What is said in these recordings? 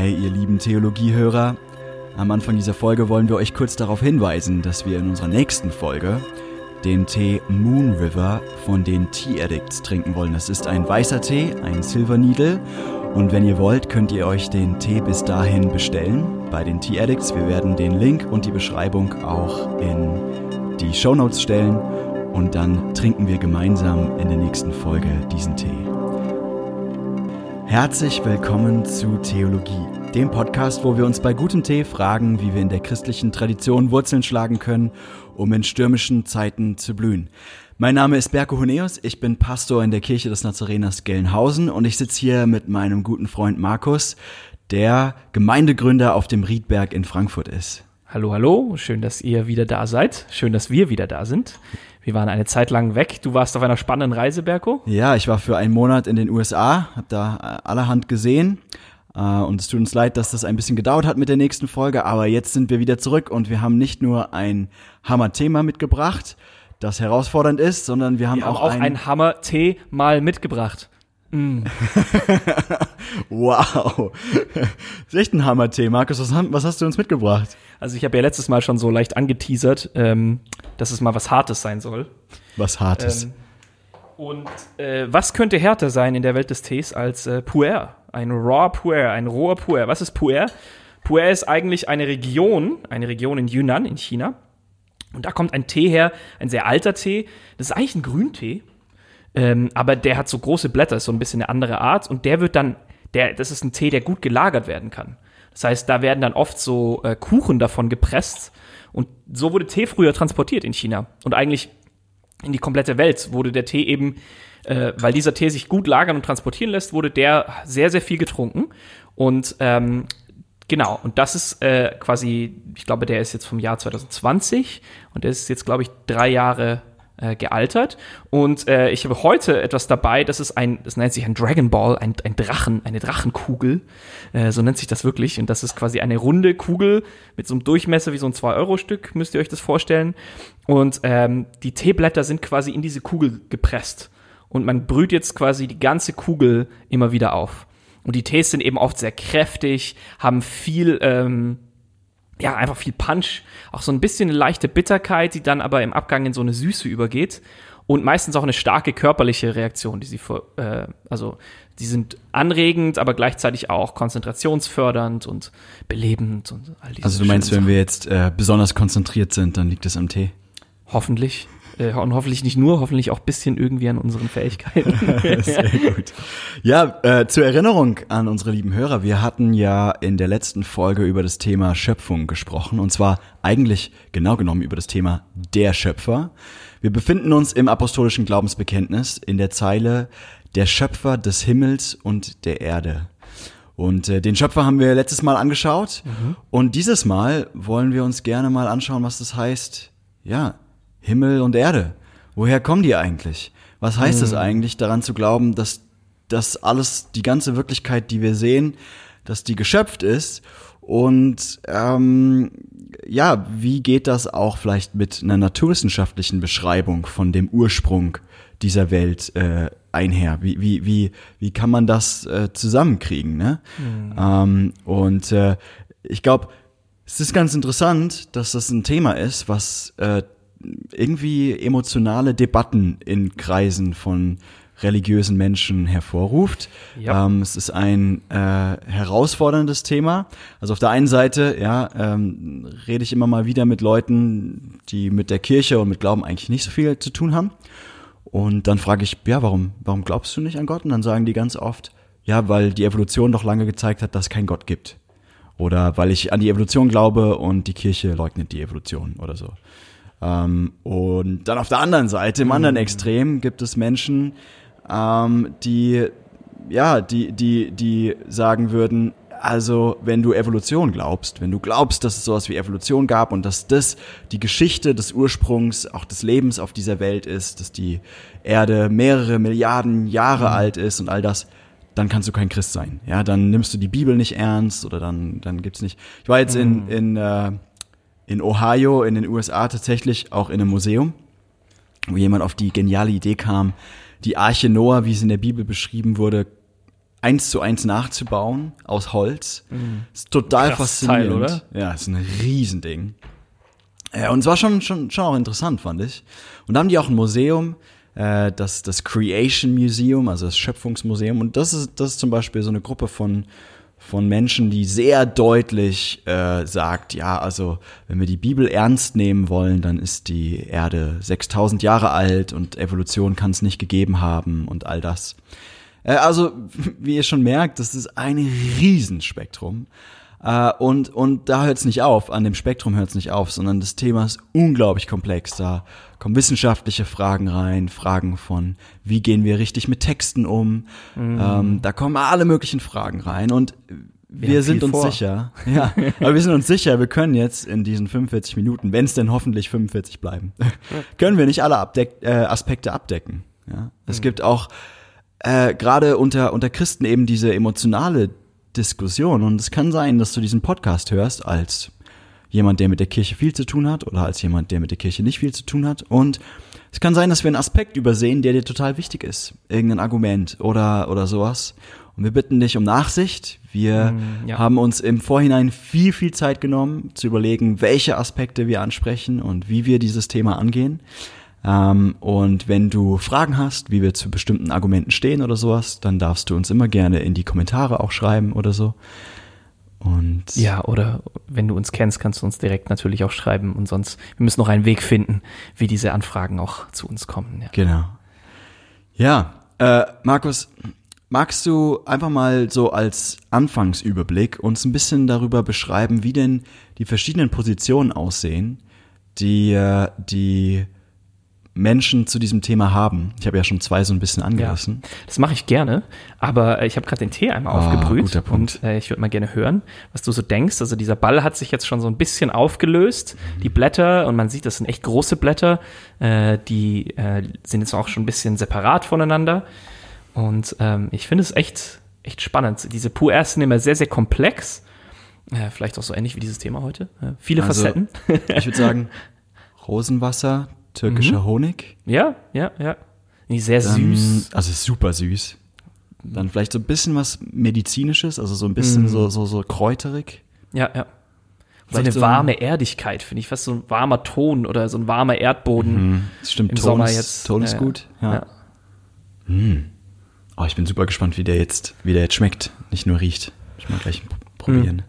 Hey, ihr lieben Theologiehörer, am Anfang dieser Folge wollen wir euch kurz darauf hinweisen, dass wir in unserer nächsten Folge den Tee Moon River von den Tea Addicts trinken wollen. Das ist ein weißer Tee, ein Silver Needle. Und wenn ihr wollt, könnt ihr euch den Tee bis dahin bestellen bei den Tea Addicts. Wir werden den Link und die Beschreibung auch in die Show Notes stellen. Und dann trinken wir gemeinsam in der nächsten Folge diesen Tee. Herzlich willkommen zu Theologie, dem Podcast, wo wir uns bei gutem Tee fragen, wie wir in der christlichen Tradition Wurzeln schlagen können, um in stürmischen Zeiten zu blühen. Mein Name ist Berko Huneus, ich bin Pastor in der Kirche des Nazareners Gelnhausen und ich sitze hier mit meinem guten Freund Markus, der Gemeindegründer auf dem Riedberg in Frankfurt ist. Hallo, hallo, schön, dass ihr wieder da seid. Schön, dass wir wieder da sind. Wir waren eine Zeit lang weg. Du warst auf einer spannenden Reise, Berko. Ja, ich war für einen Monat in den USA, habe da äh, allerhand gesehen. Äh, und es tut uns leid, dass das ein bisschen gedauert hat mit der nächsten Folge, aber jetzt sind wir wieder zurück und wir haben nicht nur ein Hammer-Thema mitgebracht, das herausfordernd ist, sondern wir haben Wir haben auch, auch ein, ein Hammer-Tee mal mitgebracht. Wow. Das ist echt ein Hammer-Tee. Markus, was, was hast du uns mitgebracht? Also ich habe ja letztes Mal schon so leicht angeteasert, ähm, dass es mal was Hartes sein soll. Was Hartes. Ähm, und äh, was könnte härter sein in der Welt des Tees als äh, Puer? Ein Raw Puer, ein roher Puer. Was ist Puer? Puer ist eigentlich eine Region, eine Region in Yunnan in China. Und da kommt ein Tee her, ein sehr alter Tee. Das ist eigentlich ein Grüntee, ähm, aber der hat so große Blätter, ist so ein bisschen eine andere Art. Und der wird dann, der, das ist ein Tee, der gut gelagert werden kann. Das heißt, da werden dann oft so äh, Kuchen davon gepresst. Und so wurde Tee früher transportiert in China. Und eigentlich in die komplette Welt wurde der Tee eben, äh, weil dieser Tee sich gut lagern und transportieren lässt, wurde der sehr, sehr viel getrunken. Und ähm, genau, und das ist äh, quasi, ich glaube, der ist jetzt vom Jahr 2020 und der ist jetzt, glaube ich, drei Jahre äh, gealtert. Und äh, ich habe heute etwas dabei, das ist ein, das nennt sich ein Dragon Ball, ein, ein Drachen, eine Drachenkugel. Äh, so nennt sich das wirklich. Und das ist quasi eine runde Kugel mit so einem Durchmesser wie so ein 2-Euro-Stück, müsst ihr euch das vorstellen. Und ähm, die Teeblätter sind quasi in diese Kugel gepresst. Und man brüht jetzt quasi die ganze Kugel immer wieder auf. Und die Tees sind eben oft sehr kräftig, haben viel, ähm, ja, einfach viel Punch, auch so ein bisschen eine leichte Bitterkeit, die dann aber im Abgang in so eine Süße übergeht und meistens auch eine starke körperliche Reaktion, die sie vor, äh, also die sind anregend, aber gleichzeitig auch konzentrationsfördernd und belebend und all diese Also du meinst, wenn wir jetzt äh, besonders konzentriert sind, dann liegt es am Tee. Hoffentlich äh, und hoffentlich nicht nur, hoffentlich auch ein bisschen irgendwie an unseren Fähigkeiten. Sehr gut. Ja, äh, zur Erinnerung an unsere lieben Hörer, wir hatten ja in der letzten Folge über das Thema Schöpfung gesprochen und zwar eigentlich genau genommen über das Thema der Schöpfer. Wir befinden uns im apostolischen Glaubensbekenntnis in der Zeile der Schöpfer des Himmels und der Erde. Und äh, den Schöpfer haben wir letztes Mal angeschaut und dieses Mal wollen wir uns gerne mal anschauen, was das heißt. Ja, Himmel und Erde. Woher kommen die eigentlich? Was heißt es eigentlich, daran zu glauben, dass das alles, die ganze Wirklichkeit, die wir sehen, dass die geschöpft ist? Und ähm, ja, wie geht das auch vielleicht mit einer naturwissenschaftlichen Beschreibung von dem Ursprung dieser Welt äh, einher? Wie, wie, wie, wie kann man das äh, zusammenkriegen? Ne? Ähm, und äh, ich glaube, es ist ganz interessant, dass das ein Thema ist, was äh, irgendwie emotionale Debatten in Kreisen von religiösen Menschen hervorruft. Ja. Ähm, es ist ein äh, herausforderndes Thema. Also auf der einen Seite, ja, ähm, rede ich immer mal wieder mit Leuten, die mit der Kirche und mit Glauben eigentlich nicht so viel zu tun haben. Und dann frage ich, ja, warum, warum glaubst du nicht an Gott? Und dann sagen die ganz oft, ja, weil die Evolution doch lange gezeigt hat, dass es keinen Gott gibt. Oder weil ich an die Evolution glaube und die Kirche leugnet die Evolution oder so. Ähm, und dann auf der anderen Seite, im anderen Extrem, gibt es Menschen, ähm, die, ja, die, die, die sagen würden, also wenn du Evolution glaubst, wenn du glaubst, dass es sowas wie Evolution gab und dass das die Geschichte des Ursprungs auch des Lebens auf dieser Welt ist, dass die Erde mehrere Milliarden Jahre alt ist und all das, dann kannst du kein Christ sein. Ja, dann nimmst du die Bibel nicht ernst oder dann, dann gibt's nicht. Ich war jetzt in, in, äh, in Ohio, in den USA tatsächlich auch in einem Museum, wo jemand auf die geniale Idee kam, die Arche Noah, wie sie in der Bibel beschrieben wurde, eins zu eins nachzubauen aus Holz. Ist total Krasses Teil, faszinierend. Ja, ist ein Riesending. Ja, und es war schon, schon, schon auch interessant, fand ich. Und da haben die auch ein Museum, äh, das, das Creation Museum, also das Schöpfungsmuseum. Und das ist, das ist zum Beispiel so eine Gruppe von, von Menschen, die sehr deutlich äh, sagt, ja, also wenn wir die Bibel ernst nehmen wollen, dann ist die Erde 6000 Jahre alt und Evolution kann es nicht gegeben haben und all das. Äh, also, wie ihr schon merkt, das ist ein Riesenspektrum. Äh, und, und da hört es nicht auf, an dem Spektrum hört es nicht auf, sondern das Thema ist unglaublich komplex. Da kommen wissenschaftliche Fragen rein, Fragen von, wie gehen wir richtig mit Texten um. Ähm, da kommen alle möglichen Fragen rein und wir, haben sind uns vor. sicher, ja, aber wir sind uns sicher, wir können jetzt in diesen 45 Minuten, wenn es denn hoffentlich 45 bleiben, können wir nicht alle Abdeck äh, Aspekte abdecken. Ja? Es gibt auch äh, gerade unter, unter Christen eben diese emotionale Diskussion. Und es kann sein, dass du diesen Podcast hörst als jemand, der mit der Kirche viel zu tun hat oder als jemand, der mit der Kirche nicht viel zu tun hat. Und es kann sein, dass wir einen Aspekt übersehen, der dir total wichtig ist. Irgendein Argument oder, oder sowas. Und wir bitten dich um Nachsicht. Wir ja. haben uns im Vorhinein viel, viel Zeit genommen, zu überlegen, welche Aspekte wir ansprechen und wie wir dieses Thema angehen. Ähm, und wenn du Fragen hast, wie wir zu bestimmten Argumenten stehen oder sowas, dann darfst du uns immer gerne in die Kommentare auch schreiben oder so. Und Ja, oder wenn du uns kennst, kannst du uns direkt natürlich auch schreiben und sonst, wir müssen noch einen Weg finden, wie diese Anfragen auch zu uns kommen. Ja. genau. Ja, äh, Markus, magst du einfach mal so als Anfangsüberblick uns ein bisschen darüber beschreiben, wie denn die verschiedenen Positionen aussehen, die äh, die Menschen zu diesem Thema haben? Ich habe ja schon zwei so ein bisschen angerissen. Das mache ich gerne, aber äh, ich habe gerade den Tee einmal Ah, aufgebrüht guter Punkt. und äh, ich würde mal gerne hören, was du so denkst. Also dieser Ball hat sich jetzt schon so ein bisschen aufgelöst, die Blätter und man sieht, das sind echt große Blätter, äh, die äh, sind jetzt auch schon ein bisschen separat voneinander und ähm, ich finde es echt echt spannend. Diese Puers sind immer sehr sehr komplex, äh, vielleicht auch so ähnlich wie dieses Thema heute. Äh, viele Also, Facetten. Ich würde sagen, Rosenwasser, türkischer Honig. ja, ja, ja. Sehr Dann, süß. Also super süß. Dann vielleicht so ein bisschen was Medizinisches, also so ein bisschen so, so, so kräuterig. Ja, ja. So eine so ein- warme Erdigkeit, finde ich, fast so ein warmer Ton oder so ein warmer Erdboden Das stimmt, im Ton Sommer ist, jetzt. Ton ist Ja, gut. Ja. ja. Oh, ich bin super gespannt, wie der jetzt, wie der jetzt schmeckt, nicht nur riecht. Ich mal gleich pr- probieren.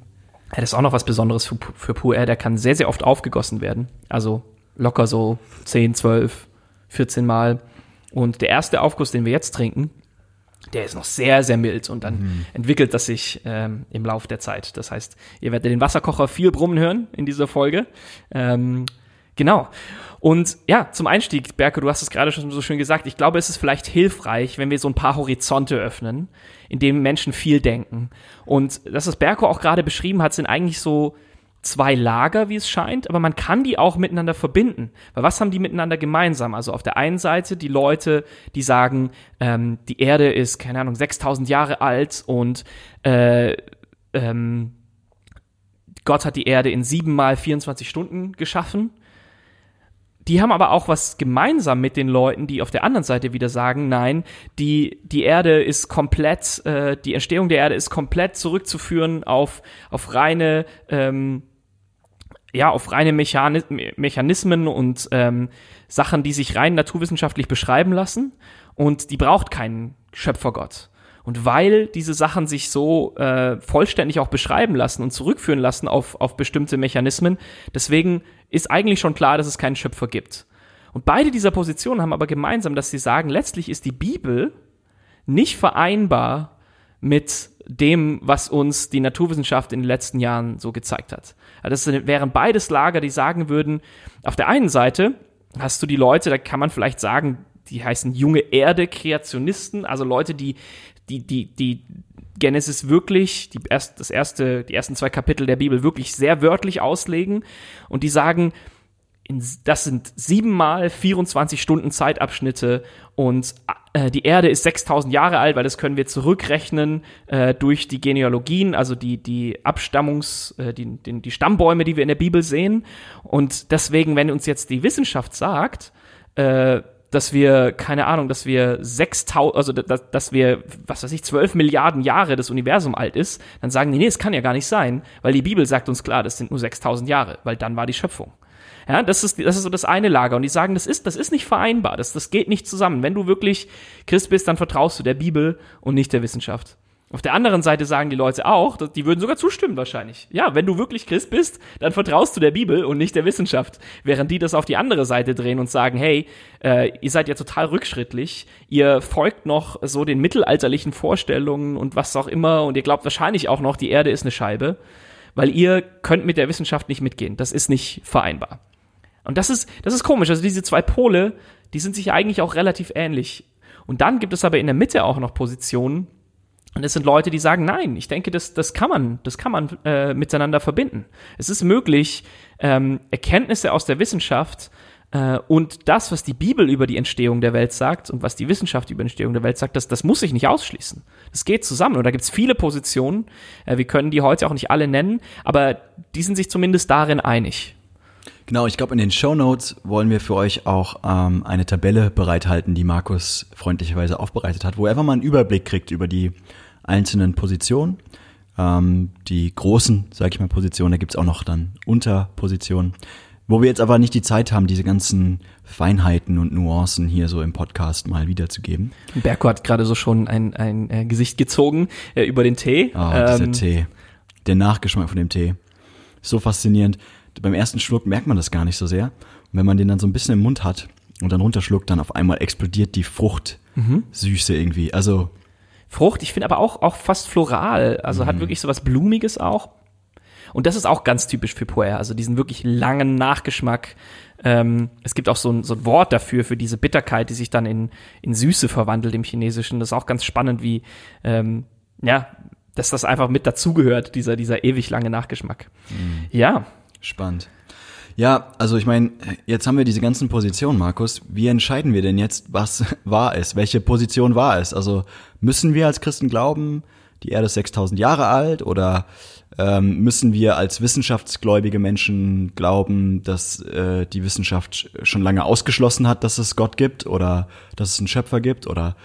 Ja, das ist auch noch was Besonderes für, für Pur Air. Der kann sehr, sehr oft aufgegossen werden. Also locker so 10, 12, 14 Mal. Und der erste Aufguss, den wir jetzt trinken, der ist noch sehr, sehr mild und dann entwickelt das sich ähm, im Laufe der Zeit. Das heißt, ihr werdet den Wasserkocher viel brummen hören in dieser Folge. Ähm, genau. Und ja, zum Einstieg, Berke, du hast es gerade schon so schön gesagt, ich glaube, es ist vielleicht hilfreich, wenn wir so ein paar Horizonte öffnen, in denen Menschen viel denken. Und das, was Berko auch gerade beschrieben hat, sind eigentlich so zwei Lager, wie es scheint, aber man kann die auch miteinander verbinden. Weil was haben die miteinander gemeinsam? Also auf der einen Seite die Leute, die sagen, ähm, die Erde ist, keine Ahnung, 6000 Jahre alt und äh, ähm, Gott hat die Erde in sieben mal 24 Stunden geschaffen. Die haben aber auch was gemeinsam mit den Leuten, die auf der anderen Seite wieder sagen, nein, die, die Erde ist komplett, äh, die Entstehung der Erde ist komplett zurückzuführen auf, auf reine, ähm, ja, auf reine Mechani Mechanismen und ähm, Sachen, die sich rein naturwissenschaftlich beschreiben lassen. Und die braucht keinen Schöpfergott. Und weil diese Sachen sich so äh, vollständig auch beschreiben lassen und zurückführen lassen auf, auf bestimmte Mechanismen, deswegen ist eigentlich schon klar, dass es keinen Schöpfer gibt. Und beide dieser Positionen haben aber gemeinsam, dass sie sagen, letztlich ist die Bibel nicht vereinbar mit dem, was uns die Naturwissenschaft in den letzten Jahren so gezeigt hat. Das wären beides Lager, die sagen würden, auf der einen Seite hast du die Leute, da kann man vielleicht sagen, die heißen junge Erde-Kreationisten, also Leute, die, die, die, die Genesis wirklich, die erst, das erste, die ersten zwei Kapitel der Bibel wirklich sehr wörtlich auslegen und die sagen, in, das sind siebenmal 24 Stunden Zeitabschnitte und äh, die Erde ist 6000 Jahre alt, weil das können wir zurückrechnen äh, durch die Genealogien, also die, die Abstammungs-, äh, die, die, die Stammbäume, die wir in der Bibel sehen. Und deswegen, wenn uns jetzt die Wissenschaft sagt, äh, dass wir, keine Ahnung, dass wir 6000, also dass, dass wir, was weiß ich, 12 Milliarden Jahre das Universum alt ist, dann sagen die, nee, es kann ja gar nicht sein, weil die Bibel sagt uns klar, das sind nur 6000 Jahre, weil dann war die Schöpfung. Ja, das ist, das ist so das eine Lager. Und die sagen, das ist, das ist nicht vereinbar. Das, das geht nicht zusammen. Wenn du wirklich Christ bist, dann vertraust du der Bibel und nicht der Wissenschaft. Auf der anderen Seite sagen die Leute auch, die würden sogar zustimmen wahrscheinlich. Ja, wenn du wirklich Christ bist, dann vertraust du der Bibel und nicht der Wissenschaft. Während die das auf die andere Seite drehen und sagen, hey, äh, ihr seid ja total rückschrittlich, ihr folgt noch so den mittelalterlichen Vorstellungen und was auch immer und ihr glaubt wahrscheinlich auch noch, die Erde ist eine Scheibe, weil ihr könnt mit der Wissenschaft nicht mitgehen. Das ist nicht vereinbar. Und das ist, das ist komisch. Also diese zwei Pole, die sind sich eigentlich auch relativ ähnlich. Und dann gibt es aber in der Mitte auch noch Positionen, und es sind Leute, die sagen, nein, ich denke, das, das kann man, das kann man äh, miteinander verbinden. Es ist möglich, ähm, Erkenntnisse aus der Wissenschaft äh, und das, was die Bibel über die Entstehung der Welt sagt und was die Wissenschaft über die Entstehung der Welt sagt, das, das muss sich nicht ausschließen. Das geht zusammen. Und da gibt es viele Positionen. Äh, wir können die heute auch nicht alle nennen, aber die sind sich zumindest darin einig. Genau, ich glaube, in den Show Notes wollen wir für euch auch ähm, eine Tabelle bereithalten, die Markus freundlicherweise aufbereitet hat, wo er einfach mal einen Überblick kriegt über die einzelnen Positionen. Ähm, die großen, sage ich mal, Positionen, da gibt's auch noch dann Unterpositionen. Wo wir jetzt aber nicht die Zeit haben, diese ganzen Feinheiten und Nuancen hier so im Podcast mal wiederzugeben. Berko hat gerade so schon ein, ein äh, Gesicht gezogen äh, über den Tee. Oh, dieser ähm, Tee. Der Nachgeschmack von dem Tee. So faszinierend. Beim ersten Schluck merkt man das gar nicht so sehr. Und wenn man den dann so ein bisschen im Mund hat und dann runterschluckt, dann auf einmal explodiert die Frucht mhm. Süße irgendwie. Also Frucht, ich finde aber auch, auch fast floral. Also mhm. hat wirklich so was Blumiges auch. Und das ist auch ganz typisch für Puer, also diesen wirklich langen Nachgeschmack. Ähm, es gibt auch so ein, so ein Wort dafür, für diese Bitterkeit, die sich dann in, in Süße verwandelt im Chinesischen. Das ist auch ganz spannend, wie, ähm, ja, dass das einfach mit dazugehört, dieser, dieser ewig lange Nachgeschmack. Mhm. Ja. Spannend. Ja, also ich meine, jetzt haben wir diese ganzen Positionen, Markus. Wie entscheiden wir denn jetzt, was war es? Welche Position war es? Also müssen wir als Christen glauben, die Erde ist 6000 Jahre alt oder ähm, müssen wir als wissenschaftsgläubige Menschen glauben, dass äh, die Wissenschaft schon lange ausgeschlossen hat, dass es Gott gibt oder dass es einen Schöpfer gibt oder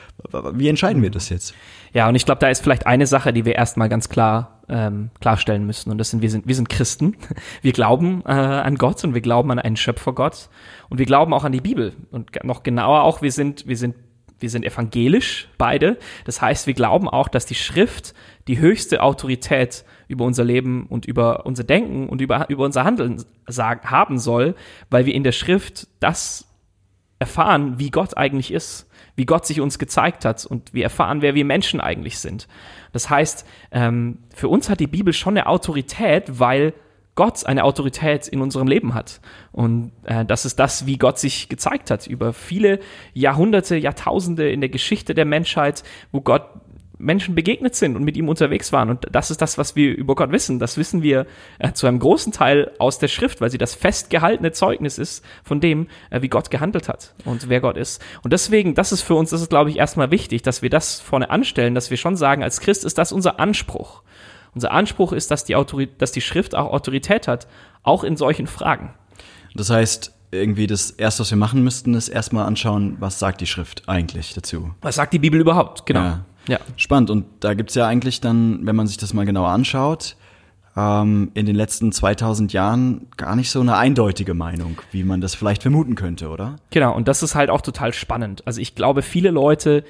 wie entscheiden wir das jetzt? Ja, und ich glaube, da ist vielleicht eine Sache, die wir erstmal ganz klar ähm, klarstellen müssen. Und das sind wir sind wir sind Christen. Wir glauben äh, an Gott und wir glauben an einen Schöpfergott und wir glauben auch an die Bibel und noch genauer auch wir sind wir sind wir sind evangelisch beide. Das heißt, wir glauben auch, dass die Schrift die höchste Autorität über unser Leben und über unser Denken und über, über unser Handeln sagen, haben soll, weil wir in der Schrift das erfahren, wie Gott eigentlich ist, wie Gott sich uns gezeigt hat und wir erfahren, wer wir Menschen eigentlich sind. Das heißt, ähm, für uns hat die Bibel schon eine Autorität, weil Gott eine Autorität in unserem Leben hat. Und äh, das ist das, wie Gott sich gezeigt hat über viele Jahrhunderte, Jahrtausende in der Geschichte der Menschheit, wo Gott Menschen begegnet sind und mit ihm unterwegs waren. Und das ist das, was wir über Gott wissen. Das wissen wir äh, zu einem großen Teil aus der Schrift, weil sie das festgehaltene Zeugnis ist von dem, äh, wie Gott gehandelt hat und wer Gott ist. Und deswegen, das ist für uns, das ist, glaube ich, erstmal wichtig, dass wir das vorne anstellen, dass wir schon sagen, als Christ ist das unser Anspruch. Unser Anspruch ist, dass die, Autorität, dass die Schrift auch Autorität hat, auch in solchen Fragen. Das heißt, irgendwie das erste, was wir machen müssten, ist erstmal anschauen, was sagt die Schrift eigentlich dazu. Was sagt die Bibel überhaupt? Genau. Ja. Ja. Spannend. Und da gibt's ja eigentlich dann, wenn man sich das mal genauer anschaut, ähm, in den letzten 2000 Jahren gar nicht so eine eindeutige Meinung, wie man das vielleicht vermuten könnte, oder? Genau. Und das ist halt auch total spannend. Also ich glaube, viele Leute,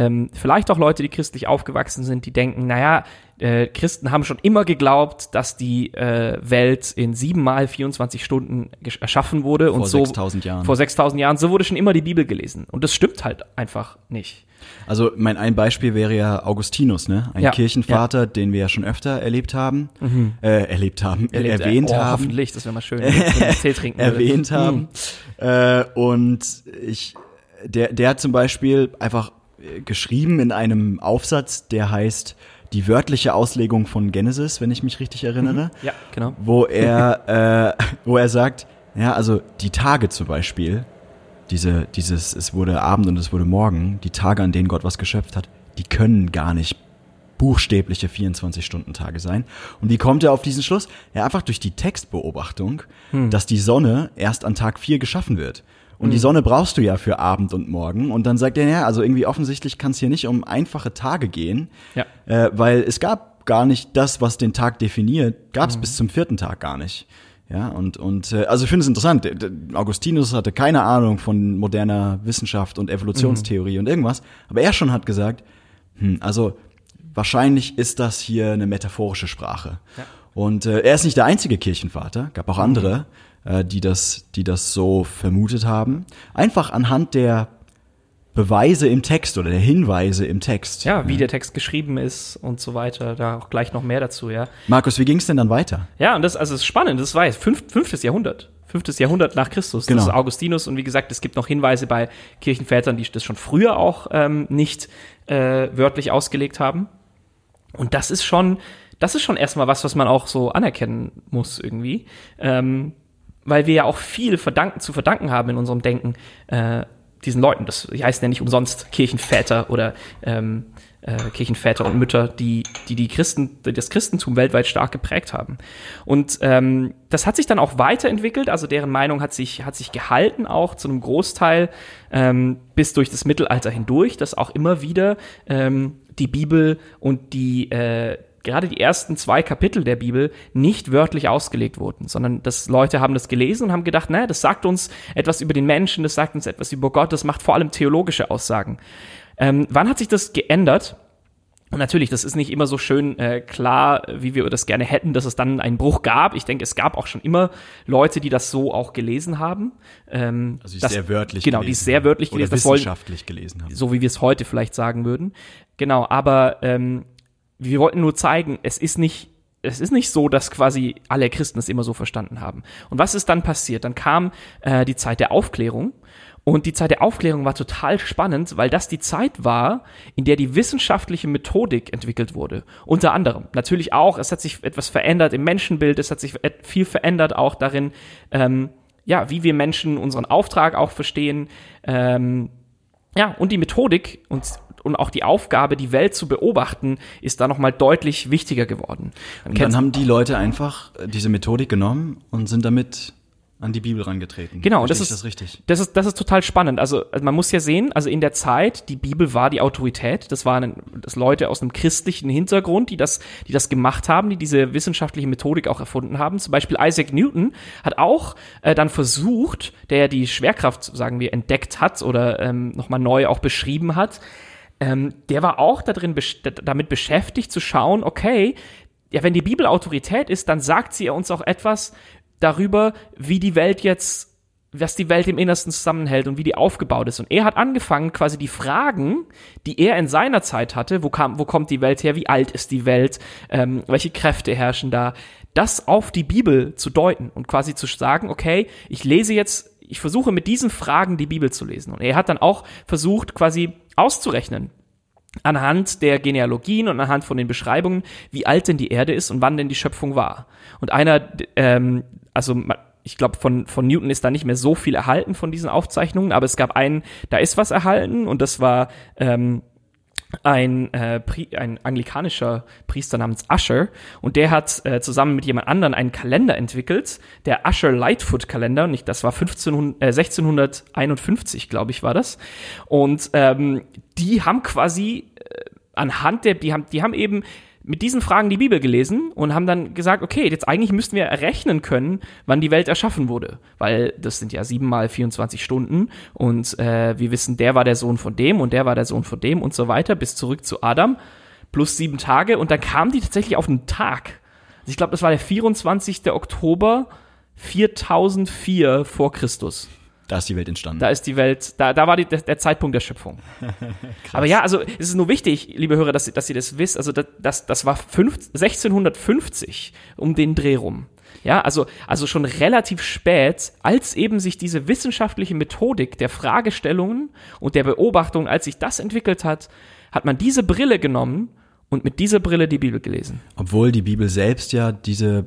ähm, vielleicht auch Leute, die christlich aufgewachsen sind, die denken, naja, äh, Christen haben schon immer geglaubt, dass die äh, Welt in sieben mal 24 Stunden erschaffen wurde. Vor und so, 6000 Jahren. Vor 6000 Jahren. So wurde schon immer die Bibel gelesen. Und das stimmt halt einfach nicht. Also mein ein Beispiel wäre ja Augustinus, ne? Ein ja, Kirchenvater, ja. den wir ja schon öfter erlebt haben, mhm. äh, erlebt haben, erlebt, erwähnt oh, haben. Hoffentlich, das wäre mal schön, Tee trinken erwähnt würde. haben. Mhm. Äh, und ich, der, der hat zum Beispiel einfach geschrieben in einem Aufsatz, der heißt die wörtliche Auslegung von Genesis, wenn ich mich richtig erinnere. Mhm. Ja, genau. Wo er, äh, wo er sagt, ja, also die Tage zum Beispiel, diese, dieses, es wurde Abend und es wurde Morgen, die Tage, an denen Gott was geschöpft hat, die können gar nicht buchstäbliche 24-Stunden-Tage sein. Und wie kommt er auf diesen Schluss? Ja, einfach durch die Textbeobachtung, hm. dass die Sonne erst an Tag 4 geschaffen wird. Und die Sonne brauchst du ja für Abend und Morgen. Und dann sagt er, ja, also irgendwie offensichtlich kann es hier nicht um einfache Tage gehen, Ja. äh, weil es gab gar nicht das, was den Tag definiert, gab es bis zum vierten Tag gar nicht. Ja, und, und äh, also ich finde es interessant. Augustinus hatte keine Ahnung von moderner Wissenschaft und Evolutionstheorie und irgendwas, aber er schon hat gesagt, hm, also wahrscheinlich ist das hier eine metaphorische Sprache. Und äh, er ist nicht der einzige Kirchenvater, gab auch andere, äh, die das, die das so vermutet haben. Einfach anhand der Beweise im Text oder der Hinweise im Text. Ja, wie der Text geschrieben ist und so weiter. Da auch gleich noch mehr dazu, ja. Markus, wie ging es denn dann weiter? Ja, und das, also das ist spannend, das war jetzt fünf, fünftes Jahrhundert. Fünftes Jahrhundert nach Christus. Genau. Das ist Augustinus. Und wie gesagt, es gibt noch Hinweise bei Kirchenvätern, die das schon früher auch ähm, nicht äh, wörtlich ausgelegt haben. Und das ist schon, das ist schon erstmal was, was man auch so anerkennen muss irgendwie. Ähm, weil wir ja auch viel verdanken, zu verdanken haben in unserem Denken äh, diesen Leuten. Das heißt ja nicht umsonst Kirchenväter oder ähm, äh, Kirchenväter und Mütter, die, die, die Christen, die das Christentum weltweit stark geprägt haben. Und ähm, das hat sich dann auch weiterentwickelt, also deren Meinung hat sich, hat sich gehalten, auch zu einem Großteil ähm, bis durch das Mittelalter hindurch, dass auch immer wieder ähm, die Bibel und die äh, gerade die ersten zwei Kapitel der Bibel nicht wörtlich ausgelegt wurden, sondern dass Leute haben das gelesen und haben gedacht, naja, das sagt uns etwas über den Menschen, das sagt uns etwas über Gott, das macht vor allem theologische Aussagen. Ähm, wann hat sich das geändert? Und natürlich, das ist nicht immer so schön äh, klar, wie wir das gerne hätten, dass es dann einen Bruch gab. Ich denke, es gab auch schon immer Leute, die das so auch gelesen haben. Ähm, Also die das- sehr wörtlich Genau, die sehr wörtlich Oder gelesen das wollen, wissenschaftlich gelesen haben. so wie wir es heute vielleicht sagen würden. Genau, aber ähm, wir wollten nur zeigen, es ist nicht, es ist nicht so, dass quasi alle Christen es immer so verstanden haben. Und was ist dann passiert? Dann kam äh, die Zeit der Aufklärung. Und die Zeit der Aufklärung war total spannend, weil das die Zeit war, in der die wissenschaftliche Methodik entwickelt wurde. Unter anderem. Natürlich auch, es hat sich etwas verändert im Menschenbild, es hat sich viel verändert auch darin, ähm, ja, wie wir Menschen unseren Auftrag auch verstehen. Ähm, ja, und die Methodik und, und auch die Aufgabe, die Welt zu beobachten, ist da nochmal deutlich wichtiger geworden. Und dann haben die Leute einfach äh, diese Methodik genommen und sind damit an die Bibel rangetreten. Genau, und das ist, das richtig. Das ist, das ist total spannend. Also, also man muss ja sehen, also in der Zeit, die Bibel war die Autorität. Das waren das Leute aus einem christlichen Hintergrund, die das, die das gemacht haben, die diese wissenschaftliche Methodik auch erfunden haben. Zum Beispiel Isaac Newton hat auch äh, dann versucht, der ja die Schwerkraft, sagen wir, entdeckt hat oder ähm, nochmal neu auch beschrieben hat, ähm, der war auch darin besch damit beschäftigt zu schauen, okay, ja, wenn die Bibel Autorität ist, dann sagt sie uns auch etwas darüber, wie die Welt jetzt, was die Welt im Innersten zusammenhält und wie die aufgebaut ist. Und er hat angefangen, quasi die Fragen, die er in seiner Zeit hatte, wo kam, wo kommt die Welt her, wie alt ist die Welt, ähm, welche Kräfte herrschen da, das auf die Bibel zu deuten und quasi zu sagen, okay, ich lese jetzt, ich versuche mit diesen Fragen die Bibel zu lesen. Und er hat dann auch versucht, quasi auszurechnen, anhand der Genealogien und anhand von den Beschreibungen, wie alt denn die Erde ist und wann denn die Schöpfung war. Und einer, ähm, also ich glaube, von, von Newton ist da nicht mehr so viel erhalten von diesen Aufzeichnungen, aber es gab einen, da ist was erhalten und das war ähm, ein, äh, Pri ein anglikanischer Priester namens Usher und der hat äh, zusammen mit jemand anderen einen Kalender entwickelt, der Usher Lightfoot Kalender, und ich, das war 1500, äh, 1651, glaube ich, war das. Und ähm, die haben quasi äh, anhand der, die haben, die haben eben mit diesen Fragen die Bibel gelesen und haben dann gesagt, okay, jetzt eigentlich müssten wir errechnen können, wann die Welt erschaffen wurde. Weil das sind ja sieben mal 24 Stunden und äh, wir wissen, der war der Sohn von dem und der war der Sohn von dem und so weiter, bis zurück zu Adam, plus sieben Tage und dann kamen die tatsächlich auf einen Tag. Also ich glaube, das war der 24. Oktober 4004 vor Christus. Da ist die Welt entstanden. Da ist die Welt, da, da war die, der, der Zeitpunkt der Schöpfung. Aber ja, also es ist nur wichtig, liebe Hörer, dass, ihr- dass ihr das wisst. Also das, das, das war fünf, 1650 um den Dreh rum. Ja, also, also schon relativ spät, als eben sich diese wissenschaftliche Methodik der Fragestellungen und der Beobachtung, als sich das entwickelt hat, hat man diese Brille genommen und mit dieser Brille die Bibel gelesen. Obwohl die Bibel selbst ja diese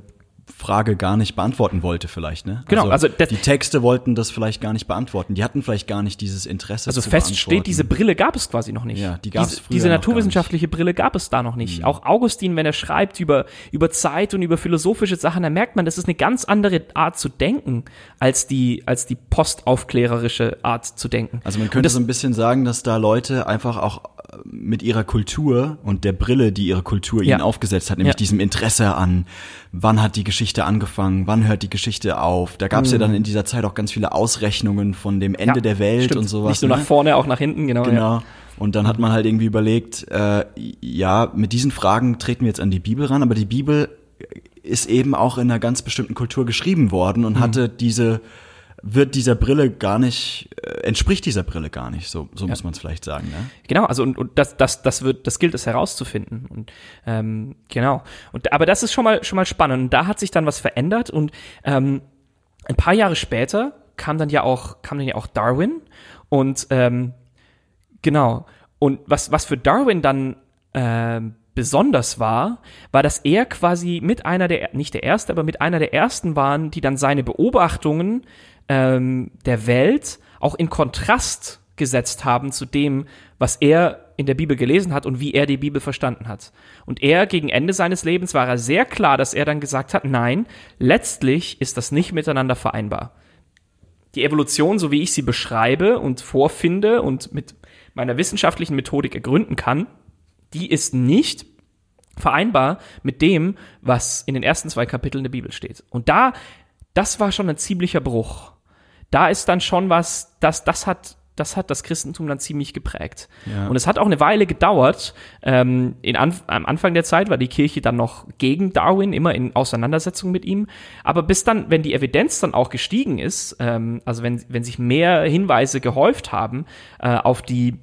Frage gar nicht beantworten wollte vielleicht, ne? Genau, also das- die Texte wollten das vielleicht gar nicht beantworten. Die hatten vielleicht gar nicht dieses Interesse Also fest steht, diese Brille gab es quasi noch nicht. Ja, die gab's diese, früher diese naturwissenschaftliche Brille gab es da noch nicht. Auch Augustin, wenn er schreibt über, über Zeit und über philosophische Sachen, da merkt man, das ist eine ganz andere Art zu denken, als die, als die postaufklärerische Art zu denken. Also man könnte so ein bisschen sagen, dass da Leute einfach auch mit ihrer Kultur und der Brille, die ihre Kultur ihnen Ja. aufgesetzt hat, nämlich Ja. diesem Interesse an, wann hat die Geschichte angefangen, wann hört die Geschichte auf. Da gab es ja dann in dieser Zeit auch ganz viele Ausrechnungen von dem Ende Mhm. Ja, der Welt stimmt. und sowas. Nicht nur ne? nach vorne, auch nach hinten, genau. Genau. Und dann hat man halt irgendwie überlegt, äh, ja, mit diesen Fragen treten wir jetzt an die Bibel ran, aber die Bibel ist eben auch in einer ganz bestimmten Kultur geschrieben worden und hatte diese, wird dieser Brille gar nicht, äh, entspricht dieser Brille gar nicht, so, so muss man es vielleicht sagen, ne? Genau, also und, und das, das, das wird, das gilt es herauszufinden. Und ähm, genau. Und aber das ist schon mal schon mal spannend. Und da hat sich dann was verändert und ähm, ein paar Jahre später kam dann ja auch kam dann ja auch Darwin und ähm, genau. Und was was für Darwin dann ähm, besonders war, war, dass er quasi mit einer der, nicht der erste, aber mit einer der ersten waren, die dann seine Beobachtungen ähm, der Welt auch in Kontrast gesetzt haben zu dem, was er in der Bibel gelesen hat und wie er die Bibel verstanden hat. Und er gegen Ende seines Lebens war er sehr klar, dass er dann gesagt hat, nein, letztlich ist das nicht miteinander vereinbar. Die Evolution, so wie ich sie beschreibe und vorfinde und mit meiner wissenschaftlichen Methodik ergründen kann, die ist nicht vereinbar mit dem, was in den ersten zwei Kapiteln der Bibel steht. Und da, das war schon ein ziemlicher Bruch. Da ist dann schon was, das, das hat, das hat das Christentum dann ziemlich geprägt. Ja. Und es hat auch eine Weile gedauert. Ähm, in Anf am Anfang der Zeit war die Kirche dann noch gegen Darwin, immer in Auseinandersetzung mit ihm. Aber bis dann, wenn die Evidenz dann auch gestiegen ist, ähm, also wenn, wenn sich mehr Hinweise gehäuft haben äh, auf die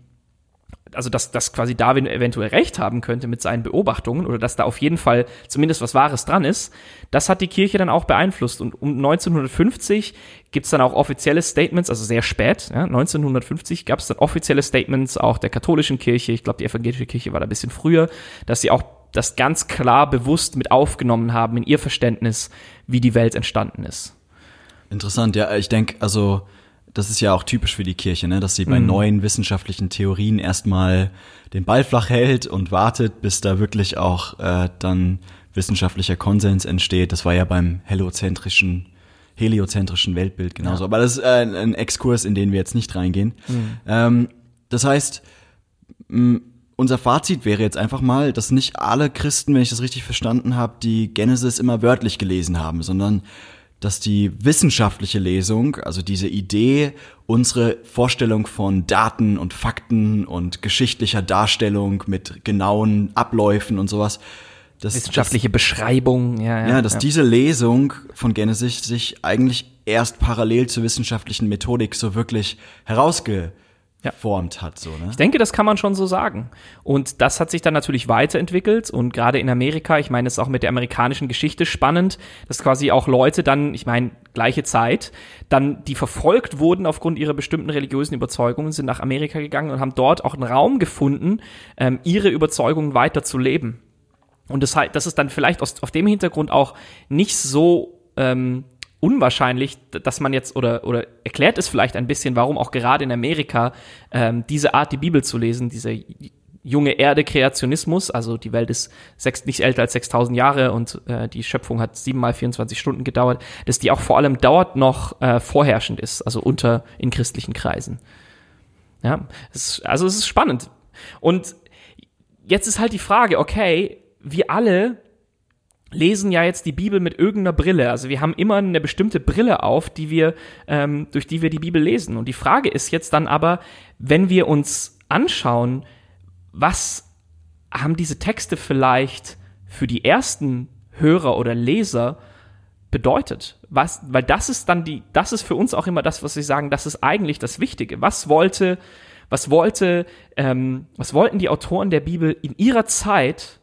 also dass, dass quasi Darwin eventuell recht haben könnte mit seinen Beobachtungen oder dass da auf jeden Fall zumindest was Wahres dran ist, das hat die Kirche dann auch beeinflusst. Und um 1950 gibt's dann auch offizielle Statements, also sehr spät, ja, 1950 gab's dann offizielle Statements auch der katholischen Kirche, ich glaube die evangelische Kirche war da ein bisschen früher, dass sie auch das ganz klar bewusst mit aufgenommen haben in ihr Verständnis, wie die Welt entstanden ist. Interessant, ja, ich denke, also das ist ja auch typisch für die Kirche, ne, dass sie bei neuen wissenschaftlichen Theorien erstmal den Ball flach hält und wartet, bis da wirklich auch äh, dann wissenschaftlicher Konsens entsteht. Das war ja beim heliozentrischen heliozentrischen Weltbild genauso. Aber das ist äh, ein, Exkurs, in den wir jetzt nicht reingehen. Ähm, das heißt, mh, unser Fazit wäre jetzt einfach mal, dass nicht alle Christen, wenn ich das richtig verstanden habe, die Genesis immer wörtlich gelesen haben, sondern dass die wissenschaftliche Lesung, also diese Idee, unsere Vorstellung von Daten und Fakten und geschichtlicher Darstellung mit genauen Abläufen und sowas, dass, Wissenschaftliche Beschreibung, ja, ja. ja, dass diese Lesung von Genesis sich eigentlich erst parallel zur wissenschaftlichen Methodik so wirklich herausgeformt hat, so, ne? Ich denke, das kann man schon so sagen. Und das hat sich dann natürlich weiterentwickelt und gerade in Amerika, ich meine, es ist auch mit der amerikanischen Geschichte spannend, dass quasi auch Leute dann, ich meine, gleiche Zeit, dann, die verfolgt wurden aufgrund ihrer bestimmten religiösen Überzeugungen, sind nach Amerika gegangen und haben dort auch einen Raum gefunden, ähm, ihre Überzeugungen weiter zu leben. Und das, das ist dann vielleicht aus, auf dem Hintergrund auch nicht so ähm, unwahrscheinlich, dass man jetzt oder oder erklärt es vielleicht ein bisschen, warum auch gerade in Amerika ähm, diese Art, die Bibel zu lesen, dieser junge Erde-Kreationismus, also die Welt ist sechs, nicht älter als 6000 Jahre und äh, die Schöpfung hat siebenmal 24 Stunden gedauert, dass die auch vor allem dort noch äh, vorherrschend ist, also unter in christlichen Kreisen. Ja, es, also es ist spannend. Und jetzt ist halt die Frage, okay, wir alle lesen ja jetzt die Bibel mit irgendeiner Brille. Also wir haben immer eine bestimmte Brille auf, die wir, ähm, durch die wir die Bibel lesen. Und die Frage ist jetzt dann aber, wenn wir uns anschauen, was haben diese Texte vielleicht für die ersten Hörer oder Leser bedeutet? Was, weil das ist dann die, das ist für uns auch immer das, was sie sagen, das ist eigentlich das Wichtige. Was wollte, was wollte, ähm, was wollten die Autoren der Bibel in ihrer Zeit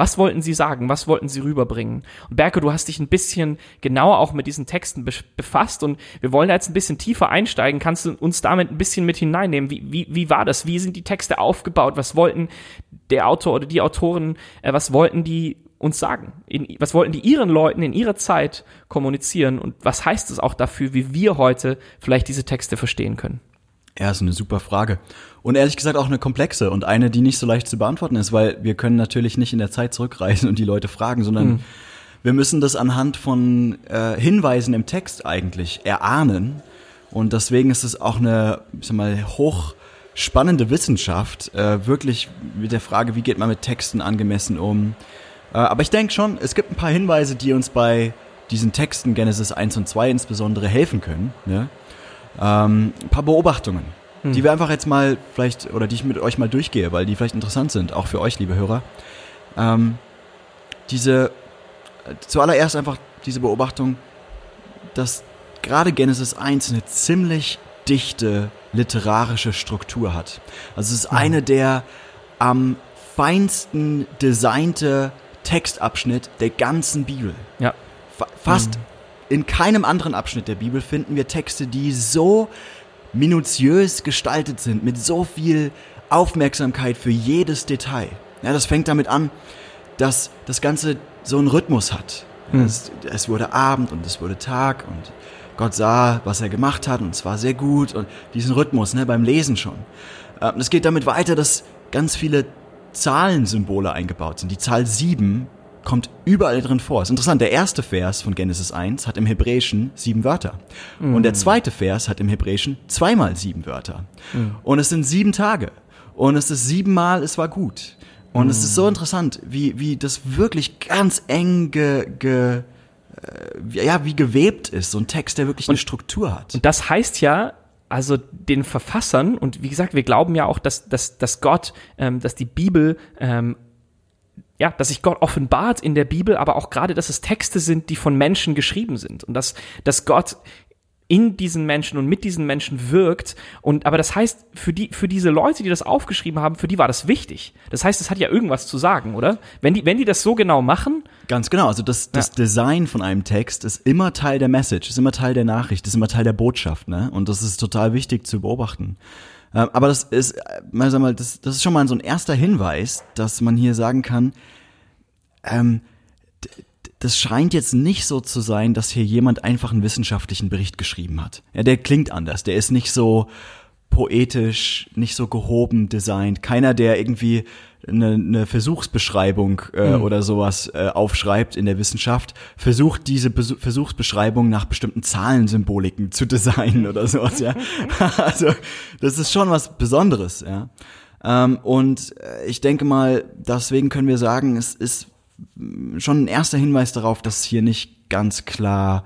was wollten sie sagen? Was wollten sie rüberbringen? Und Berke, du hast dich ein bisschen genauer auch mit diesen Texten be befasst und wir wollen da jetzt ein bisschen tiefer einsteigen. Kannst du uns damit ein bisschen mit hineinnehmen? Wie, wie, wie war das? Wie sind die Texte aufgebaut? Was wollten der Autor oder die Autoren, äh, was wollten die uns sagen? In, was wollten die ihren Leuten in ihrer Zeit kommunizieren? Und was heißt es auch dafür, wie wir heute vielleicht diese Texte verstehen können? Ja, ist eine super Frage. Und ehrlich gesagt auch eine komplexe und eine, die nicht so leicht zu beantworten ist, weil wir können natürlich nicht in der Zeit zurückreisen und die Leute fragen, sondern hm. wir müssen das anhand von äh, Hinweisen im Text eigentlich erahnen. Und deswegen ist es auch eine, ich sag mal, hochspannende Wissenschaft, äh, wirklich mit der Frage, wie geht man mit Texten angemessen um. Äh, aber ich denke schon, es gibt ein paar Hinweise, die uns bei diesen Texten, Genesis 1 und 2 insbesondere, helfen können. Ne? Ähm, ein paar Beobachtungen, hm. die wir einfach jetzt mal vielleicht, oder die ich mit euch mal durchgehe, weil die vielleicht interessant sind, auch für euch, liebe Hörer. Ähm, diese, äh, zuallererst einfach diese Beobachtung, dass gerade Genesis 1 eine ziemlich dichte literarische Struktur hat. Also es ist hm. eine der am feinsten designte Textabschnitt der ganzen Bibel. Ja. Fast hm. In keinem anderen Abschnitt der Bibel finden wir Texte, die so minutiös gestaltet sind, mit so viel Aufmerksamkeit für jedes Detail. Ja, das fängt damit an, dass das Ganze so einen Rhythmus hat. Hm. Es, es, wurde Abend und es wurde Tag und Gott sah, was er gemacht hat und es war sehr gut und diesen Rhythmus, ne, beim Lesen schon. Ähm, es geht damit weiter, dass ganz viele Zahlensymbole eingebaut sind. Die Zahl 7 kommt überall drin vor. ist interessant, der erste Vers von Genesis 1 hat im Hebräischen sieben Wörter. Mm. Und der zweite Vers hat im Hebräischen zweimal sieben Wörter. Mm. Und es sind sieben Tage. Und es ist siebenmal, es war gut. Und mm. es ist so interessant, wie, wie das wirklich ganz eng ge, ge, äh, ja, wie gewebt ist. So ein Text, der wirklich und, eine Struktur hat. Und das heißt ja, also den Verfassern, und wie gesagt, wir glauben ja auch, dass, dass, dass Gott, ähm, dass die Bibel ähm, ja, dass sich Gott offenbart in der Bibel, aber auch gerade, dass es Texte sind, die von Menschen geschrieben sind und dass, dass Gott in diesen Menschen und mit diesen Menschen wirkt. Und aber das heißt, für die, für diese Leute, die das aufgeschrieben haben, für die war das wichtig. Das heißt, es hat ja irgendwas zu sagen, oder? Wenn die, wenn die das so genau machen. Ganz genau. Also das, das ja. Design von einem Text ist immer Teil der Message, ist immer Teil der Nachricht, ist immer Teil der Botschaft, ne? Und das ist total wichtig zu beobachten. Ähm, aber das ist, äh, mal sag mal, das, das ist schon mal so ein erster Hinweis, dass man hier sagen kann, ähm, das scheint jetzt nicht so zu sein, dass hier jemand einfach einen wissenschaftlichen Bericht geschrieben hat. Ja, der klingt anders. Der ist nicht so poetisch, nicht so gehoben designt. Keiner, der irgendwie eine, eine Versuchsbeschreibung äh, mhm. oder sowas äh, aufschreibt in der Wissenschaft, versucht diese Be Versuchsbeschreibung nach bestimmten Zahlensymboliken zu designen oder sowas, ja. also das ist schon was Besonderes, ja. Ähm, und äh, ich denke mal, deswegen können wir sagen, es ist schon ein erster Hinweis darauf, dass hier nicht ganz klar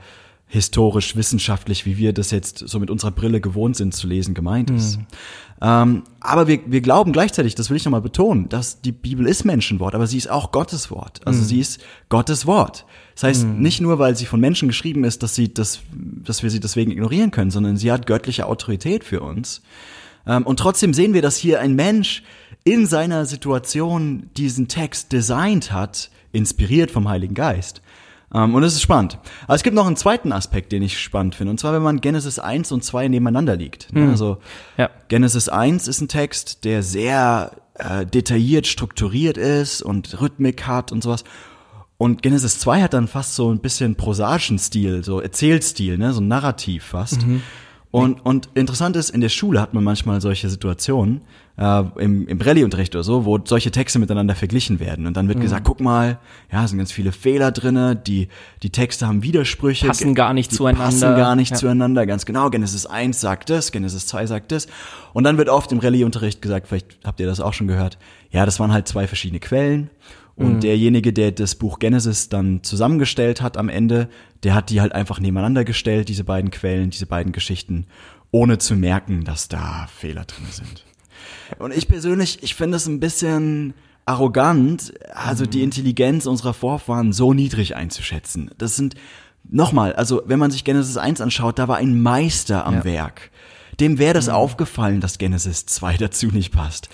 historisch, wissenschaftlich, wie wir das jetzt so mit unserer Brille gewohnt sind zu lesen, gemeint ist. Mhm. Ähm, aber wir, wir glauben gleichzeitig, das will ich nochmal betonen, dass die Bibel ist Menschenwort, aber sie ist auch Gottes Wort. Also mhm. sie ist Gottes Wort. Das heißt, mhm. nicht nur, weil sie von Menschen geschrieben ist, dass, sie das, dass wir sie deswegen ignorieren können, sondern sie hat göttliche Autorität für uns. Ähm, und trotzdem sehen wir, dass hier ein Mensch in seiner Situation diesen Text designt hat, inspiriert vom Heiligen Geist. Um, und es ist spannend. Aber es gibt noch einen zweiten Aspekt, den ich spannend finde. Und zwar, wenn man Genesis 1 und 2 nebeneinander liegt. Mhm. Also ja. Genesis 1 ist ein Text, der sehr äh, detailliert strukturiert ist und Rhythmik hat und sowas. Und Genesis 2 hat dann fast so ein bisschen prosaischen Stil, so Erzählstil, ne? so Narrativ fast. Mhm. Und, und interessant ist, in der Schule hat man manchmal solche Situationen, äh, im, im Rallye-Unterricht oder so, wo solche Texte miteinander verglichen werden. Und dann wird mhm. gesagt, guck mal, ja, sind ganz viele Fehler drinne, die, die Texte haben Widersprüche. Passen gar nicht die zueinander. Passen gar nicht ja. zueinander, ganz genau. Genesis 1 sagt das, Genesis 2 sagt das. Und dann wird oft im Rallye-Unterricht gesagt, vielleicht habt ihr das auch schon gehört, ja, das waren halt zwei verschiedene Quellen. Und mhm. derjenige, der das Buch Genesis dann zusammengestellt hat am Ende, der hat die halt einfach nebeneinander gestellt, diese beiden Quellen, diese beiden Geschichten, ohne zu merken, dass da Fehler drin sind. Und ich persönlich, ich finde es ein bisschen arrogant, also mhm. die Intelligenz unserer Vorfahren so niedrig einzuschätzen. Das sind, nochmal, also wenn man sich Genesis 1 anschaut, da war ein Meister am ja. Werk. Dem wäre das mhm. aufgefallen, dass Genesis 2 dazu nicht passt.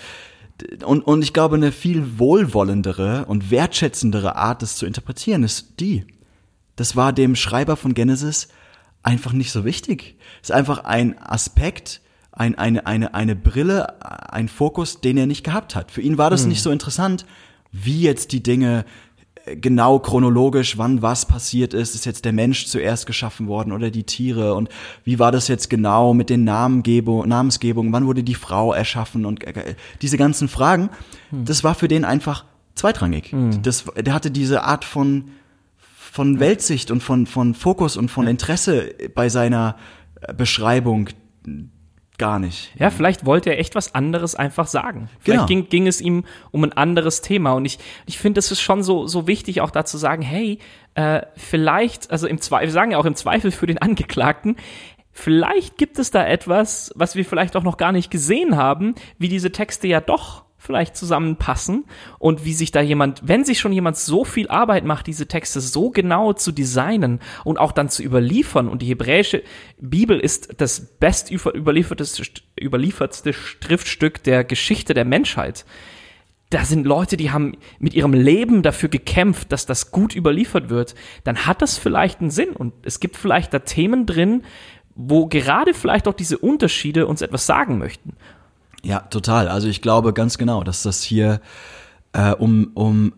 Und, und ich glaube, eine viel wohlwollendere und wertschätzendere Art, das zu interpretieren, ist die. Das war dem Schreiber von Genesis einfach nicht so wichtig. Es ist einfach ein Aspekt, ein, eine, eine, eine Brille, ein Fokus, den er nicht gehabt hat. Für ihn war das hm. nicht so interessant, wie jetzt die Dinge genau chronologisch, wann was passiert ist. Ist jetzt der Mensch zuerst geschaffen worden oder die Tiere? Und wie war das jetzt genau mit den Namengebung, Namensgebungen? Wann wurde die Frau erschaffen? Und äh, diese ganzen Fragen, hm. das war für den einfach zweitrangig. Hm. Das, der hatte diese Art von, von Weltsicht und von, von Fokus und von Interesse bei seiner Beschreibung gar nicht. Ja, vielleicht wollte er echt was anderes einfach sagen. Vielleicht genau. ging, ging es ihm um ein anderes Thema. Und ich, ich finde, es ist schon so, so wichtig, auch da zu sagen, hey, äh, vielleicht, also im Zweifel, wir sagen ja auch im Zweifel für den Angeklagten, vielleicht gibt es da etwas, was wir vielleicht auch noch gar nicht gesehen haben, wie diese Texte ja doch vielleicht zusammenpassen und wie sich da jemand, wenn sich schon jemand so viel Arbeit macht, diese Texte so genau zu designen und auch dann zu überliefern und die hebräische Bibel ist das best überlieferteste, überliefertste Schriftstück der Geschichte der Menschheit. Da sind Leute, die haben mit ihrem Leben dafür gekämpft, dass das gut überliefert wird. Dann hat das vielleicht einen Sinn und es gibt vielleicht da Themen drin, wo gerade vielleicht auch diese Unterschiede uns etwas sagen möchten. Ja, total. Also ich glaube ganz genau, dass das hier äh, um, um,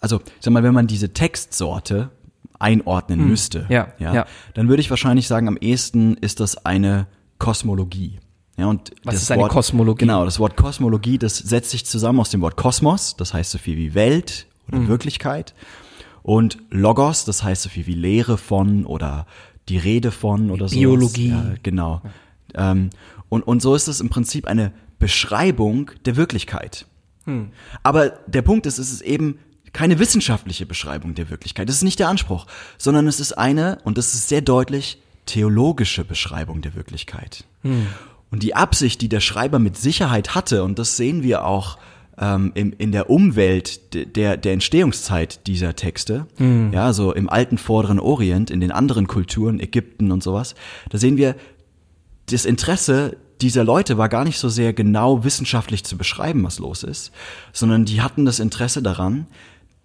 also ich sag mal, wenn man diese Textsorte einordnen hm. müsste, ja, ja, ja, dann würde ich wahrscheinlich sagen, am ehesten ist das eine Kosmologie. Ja, und Was ist eine Wort, Kosmologie? Genau, das Wort Kosmologie, das setzt sich zusammen aus dem Wort Kosmos, das heißt so viel wie Welt oder hm. Wirklichkeit, und Logos, das heißt so viel wie Lehre von oder die Rede von oder so. Biologie. Ja, genau. Ähm, und, und so ist es im Prinzip eine Beschreibung der Wirklichkeit. Hm. Aber der Punkt ist, es ist eben keine wissenschaftliche Beschreibung der Wirklichkeit. Das ist nicht der Anspruch, sondern es ist eine, und das ist sehr deutlich, theologische Beschreibung der Wirklichkeit. Hm. Und die Absicht, die der Schreiber mit Sicherheit hatte, und das sehen wir auch ähm, in, in der Umwelt der, der Entstehungszeit dieser Texte, hm. ja, so im alten Vorderen Orient, in den anderen Kulturen, Ägypten und sowas, da sehen wir das Interesse dieser Leute war gar nicht so sehr genau wissenschaftlich zu beschreiben, was los ist, sondern die hatten das Interesse daran,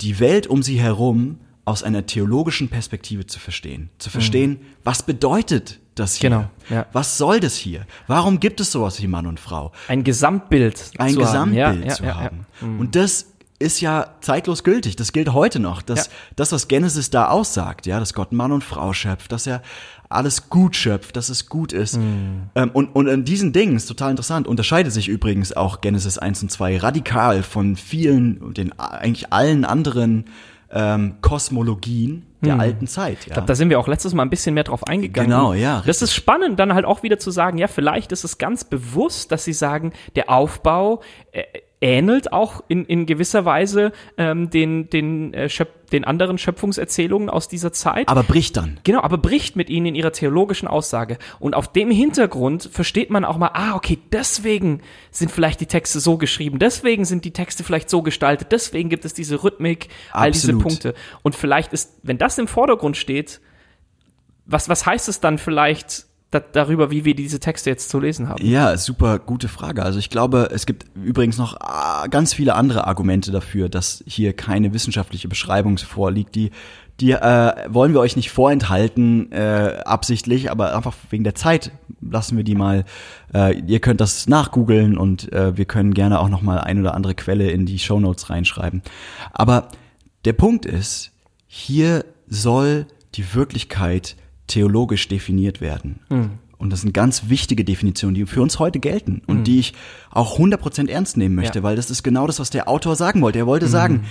die Welt um sie herum aus einer theologischen Perspektive zu verstehen. Zu mhm. verstehen, mhm. was bedeutet das hier? Genau, ja. Was soll das hier? Warum gibt es sowas wie Mann und Frau? Ein Gesamtbild. Ein zu Gesamtbild haben. Ja, zu ja, haben. Mhm. Und das ist ja zeitlos gültig. Das gilt heute noch. Das, das, was Genesis da aussagt, ja, dass Gott Mann und Frau schöpft, dass er alles gut schöpft, dass es gut ist. Mhm. Ähm, und, und in diesen Dingen ist total interessant, unterscheidet sich übrigens auch Genesis 1 und 2 radikal von vielen, den eigentlich allen anderen ähm, Kosmologien der hm. alten Zeit. Ja. Ich glaube, da sind wir auch letztes Mal ein bisschen mehr drauf eingegangen. Genau, ja. Richtig. Das ist spannend, dann halt auch wieder zu sagen, ja, vielleicht ist es ganz bewusst, dass sie sagen, der Aufbau äh, ähnelt auch in, in gewisser Weise ähm, den, den, äh, Schöp den anderen Schöpfungserzählungen aus dieser Zeit. Aber bricht dann. Genau, aber bricht mit ihnen in ihrer theologischen Aussage. Und auf dem Hintergrund versteht man auch mal, ah, okay, deswegen sind vielleicht die Texte so geschrieben, deswegen sind die Texte vielleicht so gestaltet, deswegen gibt es diese Rhythmik, all Absolut. diese Punkte. Und vielleicht ist, wenn das im Vordergrund steht, was, was heißt es dann vielleicht darüber, wie wir diese Texte jetzt zu lesen haben? Ja, super gute Frage. Also ich glaube, es gibt übrigens noch ah, ganz viele andere Argumente dafür, dass hier keine wissenschaftliche Beschreibung vorliegt. Die, die äh, wollen wir euch nicht vorenthalten, äh, absichtlich, aber einfach wegen der Zeit lassen wir die mal. Äh, ihr könnt das nachgoogeln und äh, wir können gerne auch noch mal ein oder andere Quelle in die Show Notes reinschreiben. Aber der Punkt ist, hier soll die Wirklichkeit theologisch definiert werden. Mhm. Und das sind ganz wichtige Definitionen, die für uns heute gelten und mhm. die ich auch 100% ernst nehmen möchte, ja. weil das ist genau das, was der Autor sagen wollte. Er wollte mhm. sagen,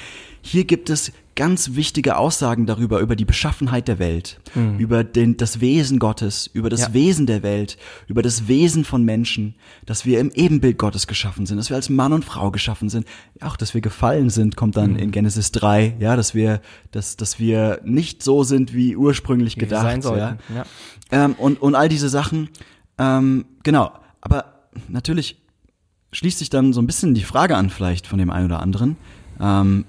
hier gibt es ganz wichtige Aussagen darüber, über die Beschaffenheit der Welt, mhm. über den, das Wesen Gottes, über das ja. Wesen der Welt, über das Wesen von Menschen, dass wir im Ebenbild Gottes geschaffen sind, dass wir als Mann und Frau geschaffen sind, auch dass wir gefallen sind, kommt dann mhm. in Genesis 3, ja, dass wir, dass, dass wir nicht so sind, wie ursprünglich wie gedacht, ja. ja. Ähm, und, und all diese Sachen, ähm, genau, aber natürlich schließt sich dann so ein bisschen die Frage an vielleicht von dem einen oder anderen, ähm,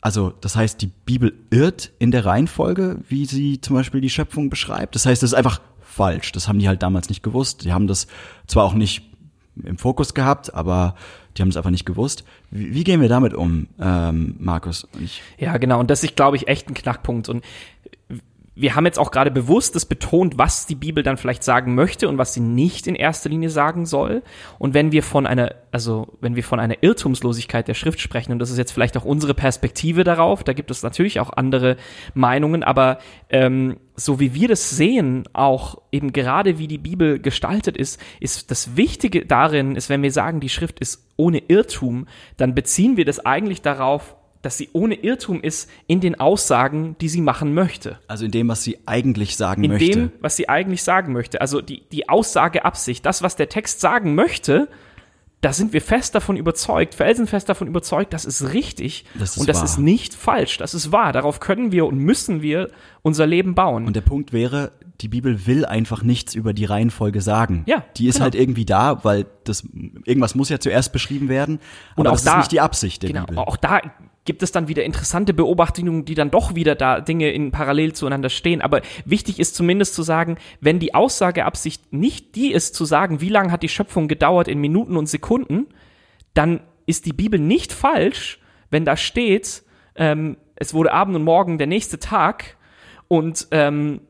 also das heißt, die Bibel irrt in der Reihenfolge, wie sie zum Beispiel die Schöpfung beschreibt. Das heißt, es ist einfach falsch. Das haben die halt damals nicht gewusst. Die haben das zwar auch nicht im Fokus gehabt, aber die haben es einfach nicht gewusst. Wie, wie gehen wir damit um, ähm, Markus? Ich ja, genau. Und das ist, glaube ich, echt ein Knackpunkt. Und wir haben jetzt auch gerade bewusst das betont, was die Bibel dann vielleicht sagen möchte und was sie nicht in erster Linie sagen soll. Und wenn wir von einer, also wenn wir von einer Irrtumslosigkeit der Schrift sprechen, und das ist jetzt vielleicht auch unsere Perspektive darauf, da gibt es natürlich auch andere Meinungen, aber ähm, so wie wir das sehen, auch eben gerade wie die Bibel gestaltet ist, ist das Wichtige darin, ist, wenn wir sagen, die Schrift ist ohne Irrtum, dann beziehen wir das eigentlich darauf, dass sie ohne Irrtum ist in den Aussagen, die sie machen möchte. Also in dem, was sie eigentlich sagen in möchte. In dem, was sie eigentlich sagen möchte. Also die, die Aussageabsicht, das, was der Text sagen möchte, da sind wir fest davon überzeugt, felsenfest davon überzeugt, das ist richtig das ist und das wahr. ist nicht falsch, das ist wahr. Darauf können wir und müssen wir unser Leben bauen. Und der Punkt wäre, die Bibel will einfach nichts über die Reihenfolge sagen. Ja, die ist genau. halt irgendwie da, weil das irgendwas muss ja zuerst beschrieben werden. Und auch das da- ist nicht die Absicht der genau, Bibel. auch da gibt es dann wieder interessante Beobachtungen, die dann doch wieder da Dinge in parallel zueinander stehen. Aber wichtig ist zumindest zu sagen, wenn die Aussageabsicht nicht die ist, zu sagen, wie lange hat die Schöpfung gedauert in Minuten und Sekunden, dann ist die Bibel nicht falsch, wenn da steht, ähm, es wurde Abend und Morgen der nächste Tag und ähm,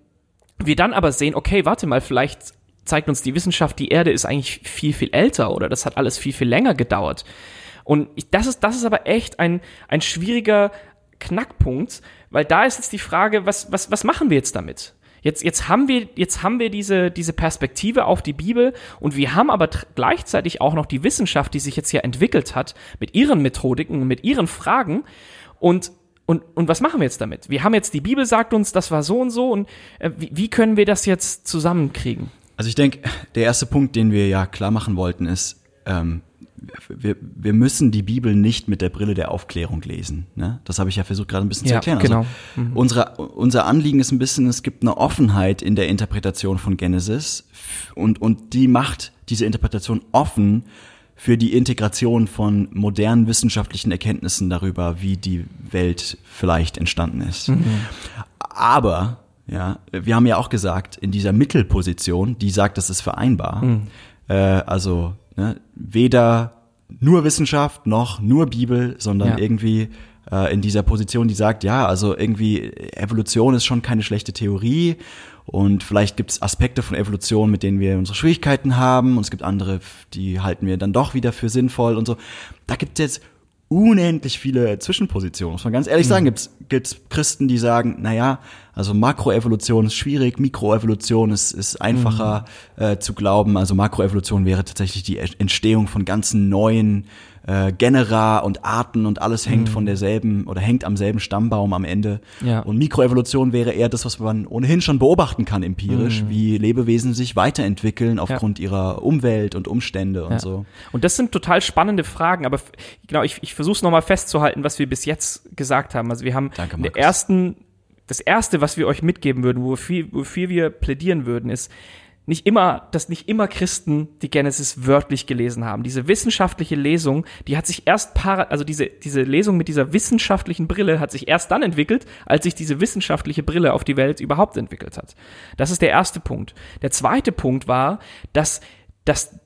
wir dann aber sehen, okay, warte mal, vielleicht zeigt uns die Wissenschaft, die Erde ist eigentlich viel, viel älter oder das hat alles viel, viel länger gedauert. Und ich, das ist, das ist aber echt ein, ein schwieriger Knackpunkt, weil da ist jetzt die Frage, was, was, was machen wir jetzt damit? Jetzt, jetzt haben wir, jetzt haben wir diese, diese Perspektive auf die Bibel und wir haben aber gleichzeitig auch noch die Wissenschaft, die sich jetzt hier entwickelt hat, mit ihren Methodiken, mit ihren Fragen und und, und was machen wir jetzt damit? Wir haben jetzt, die Bibel sagt uns, das war so und so und äh, wie, wie können wir das jetzt zusammenkriegen? Also ich denke, der erste Punkt, den wir ja klar machen wollten, ist, ähm, wir, wir müssen die Bibel nicht mit der Brille der Aufklärung lesen. Ne? Das habe ich ja versucht gerade ein bisschen Ja, zu erklären. genau. Also unsere, unser Anliegen ist ein bisschen, es gibt eine Offenheit in der Interpretation von Genesis und, und die macht diese Interpretation offen für die Integration von modernen wissenschaftlichen Erkenntnissen darüber, wie die Welt vielleicht entstanden ist. Aber, ja, wir haben ja auch gesagt, in dieser Mittelposition, die sagt, das ist vereinbar, äh, also ne, weder nur Wissenschaft noch nur Bibel, sondern Ja. irgendwie äh, in dieser Position, die sagt, ja, also irgendwie Evolution ist schon keine schlechte Theorie und vielleicht gibt es Aspekte von Evolution, mit denen wir unsere Schwierigkeiten haben und es gibt andere, die halten wir dann doch wieder für sinnvoll und so. Da gibt es jetzt unendlich viele Zwischenpositionen. Muss man ganz ehrlich sagen, gibt's gibt's Christen, die sagen, na ja, also Makroevolution ist schwierig, Mikroevolution ist, ist einfacher äh, zu glauben. Also Makroevolution wäre tatsächlich die Entstehung von ganzen neuen äh, Genera und Arten und alles hängt von derselben oder hängt am selben Stammbaum am Ende. Ja. Und Mikroevolution wäre eher das, was man ohnehin schon beobachten kann empirisch, wie Lebewesen sich weiterentwickeln aufgrund ihrer Umwelt und Umstände und Ja. so. Und das sind total spannende Fragen, aber genau, ich, ich versuche es nochmal festzuhalten, was wir bis jetzt gesagt haben. Also wir haben Danke, in der ersten, das erste, was wir euch mitgeben würden, wofür, wofür wir plädieren würden, ist nicht immer, dass nicht immer Christen die Genesis wörtlich gelesen haben. Diese wissenschaftliche Lesung, die hat sich erst para, also diese, diese Lesung mit dieser wissenschaftlichen Brille hat sich erst dann entwickelt, als sich diese wissenschaftliche Brille auf die Welt überhaupt entwickelt hat. Das ist der erste Punkt. Der zweite Punkt war, dass, dass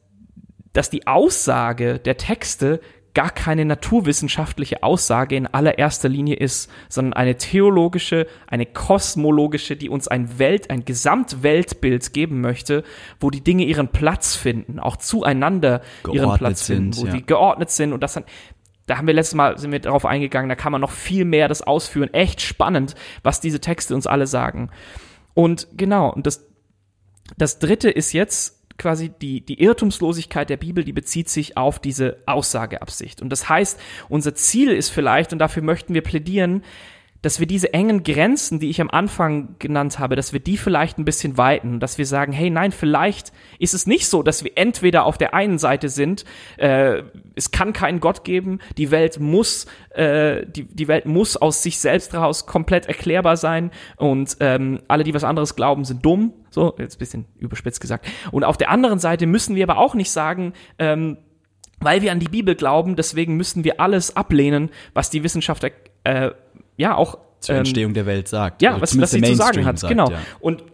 dass die Aussage der Texte gar keine naturwissenschaftliche Aussage in allererster Linie ist, sondern eine theologische, eine kosmologische, die uns ein Welt, ein Gesamtweltbild geben möchte, wo die Dinge ihren Platz finden, auch zueinander ihren Geordnet Platz finden, wo ja. die geordnet sind und das dann da haben wir letztes Mal sind wir darauf eingegangen, da kann man noch viel mehr das ausführen. Echt spannend, was diese Texte uns alle sagen. Und genau, und das das dritte ist jetzt quasi die, die Irrtumslosigkeit der Bibel, die bezieht sich auf diese Aussageabsicht. Und das heißt, unser Ziel ist vielleicht, und dafür möchten wir plädieren, dass wir diese engen Grenzen, die ich am Anfang genannt habe, dass wir die vielleicht ein bisschen weiten, dass wir sagen, hey, nein, vielleicht ist es nicht so, dass wir entweder auf der einen Seite sind, äh, es kann keinen Gott geben, die Welt muss, äh, die, die Welt muss aus sich selbst heraus komplett erklärbar sein und ähm, alle, die was anderes glauben, sind dumm, so, jetzt bisschen überspitzt gesagt. Und auf der anderen Seite müssen wir aber auch nicht sagen, ähm, weil wir an die Bibel glauben, deswegen müssen wir alles ablehnen, was die Wissenschaft äh, ja auch Zur ähm, Entstehung der Welt sagt. ja, was, was sie zu sagen hat, sagt, genau. ja. Und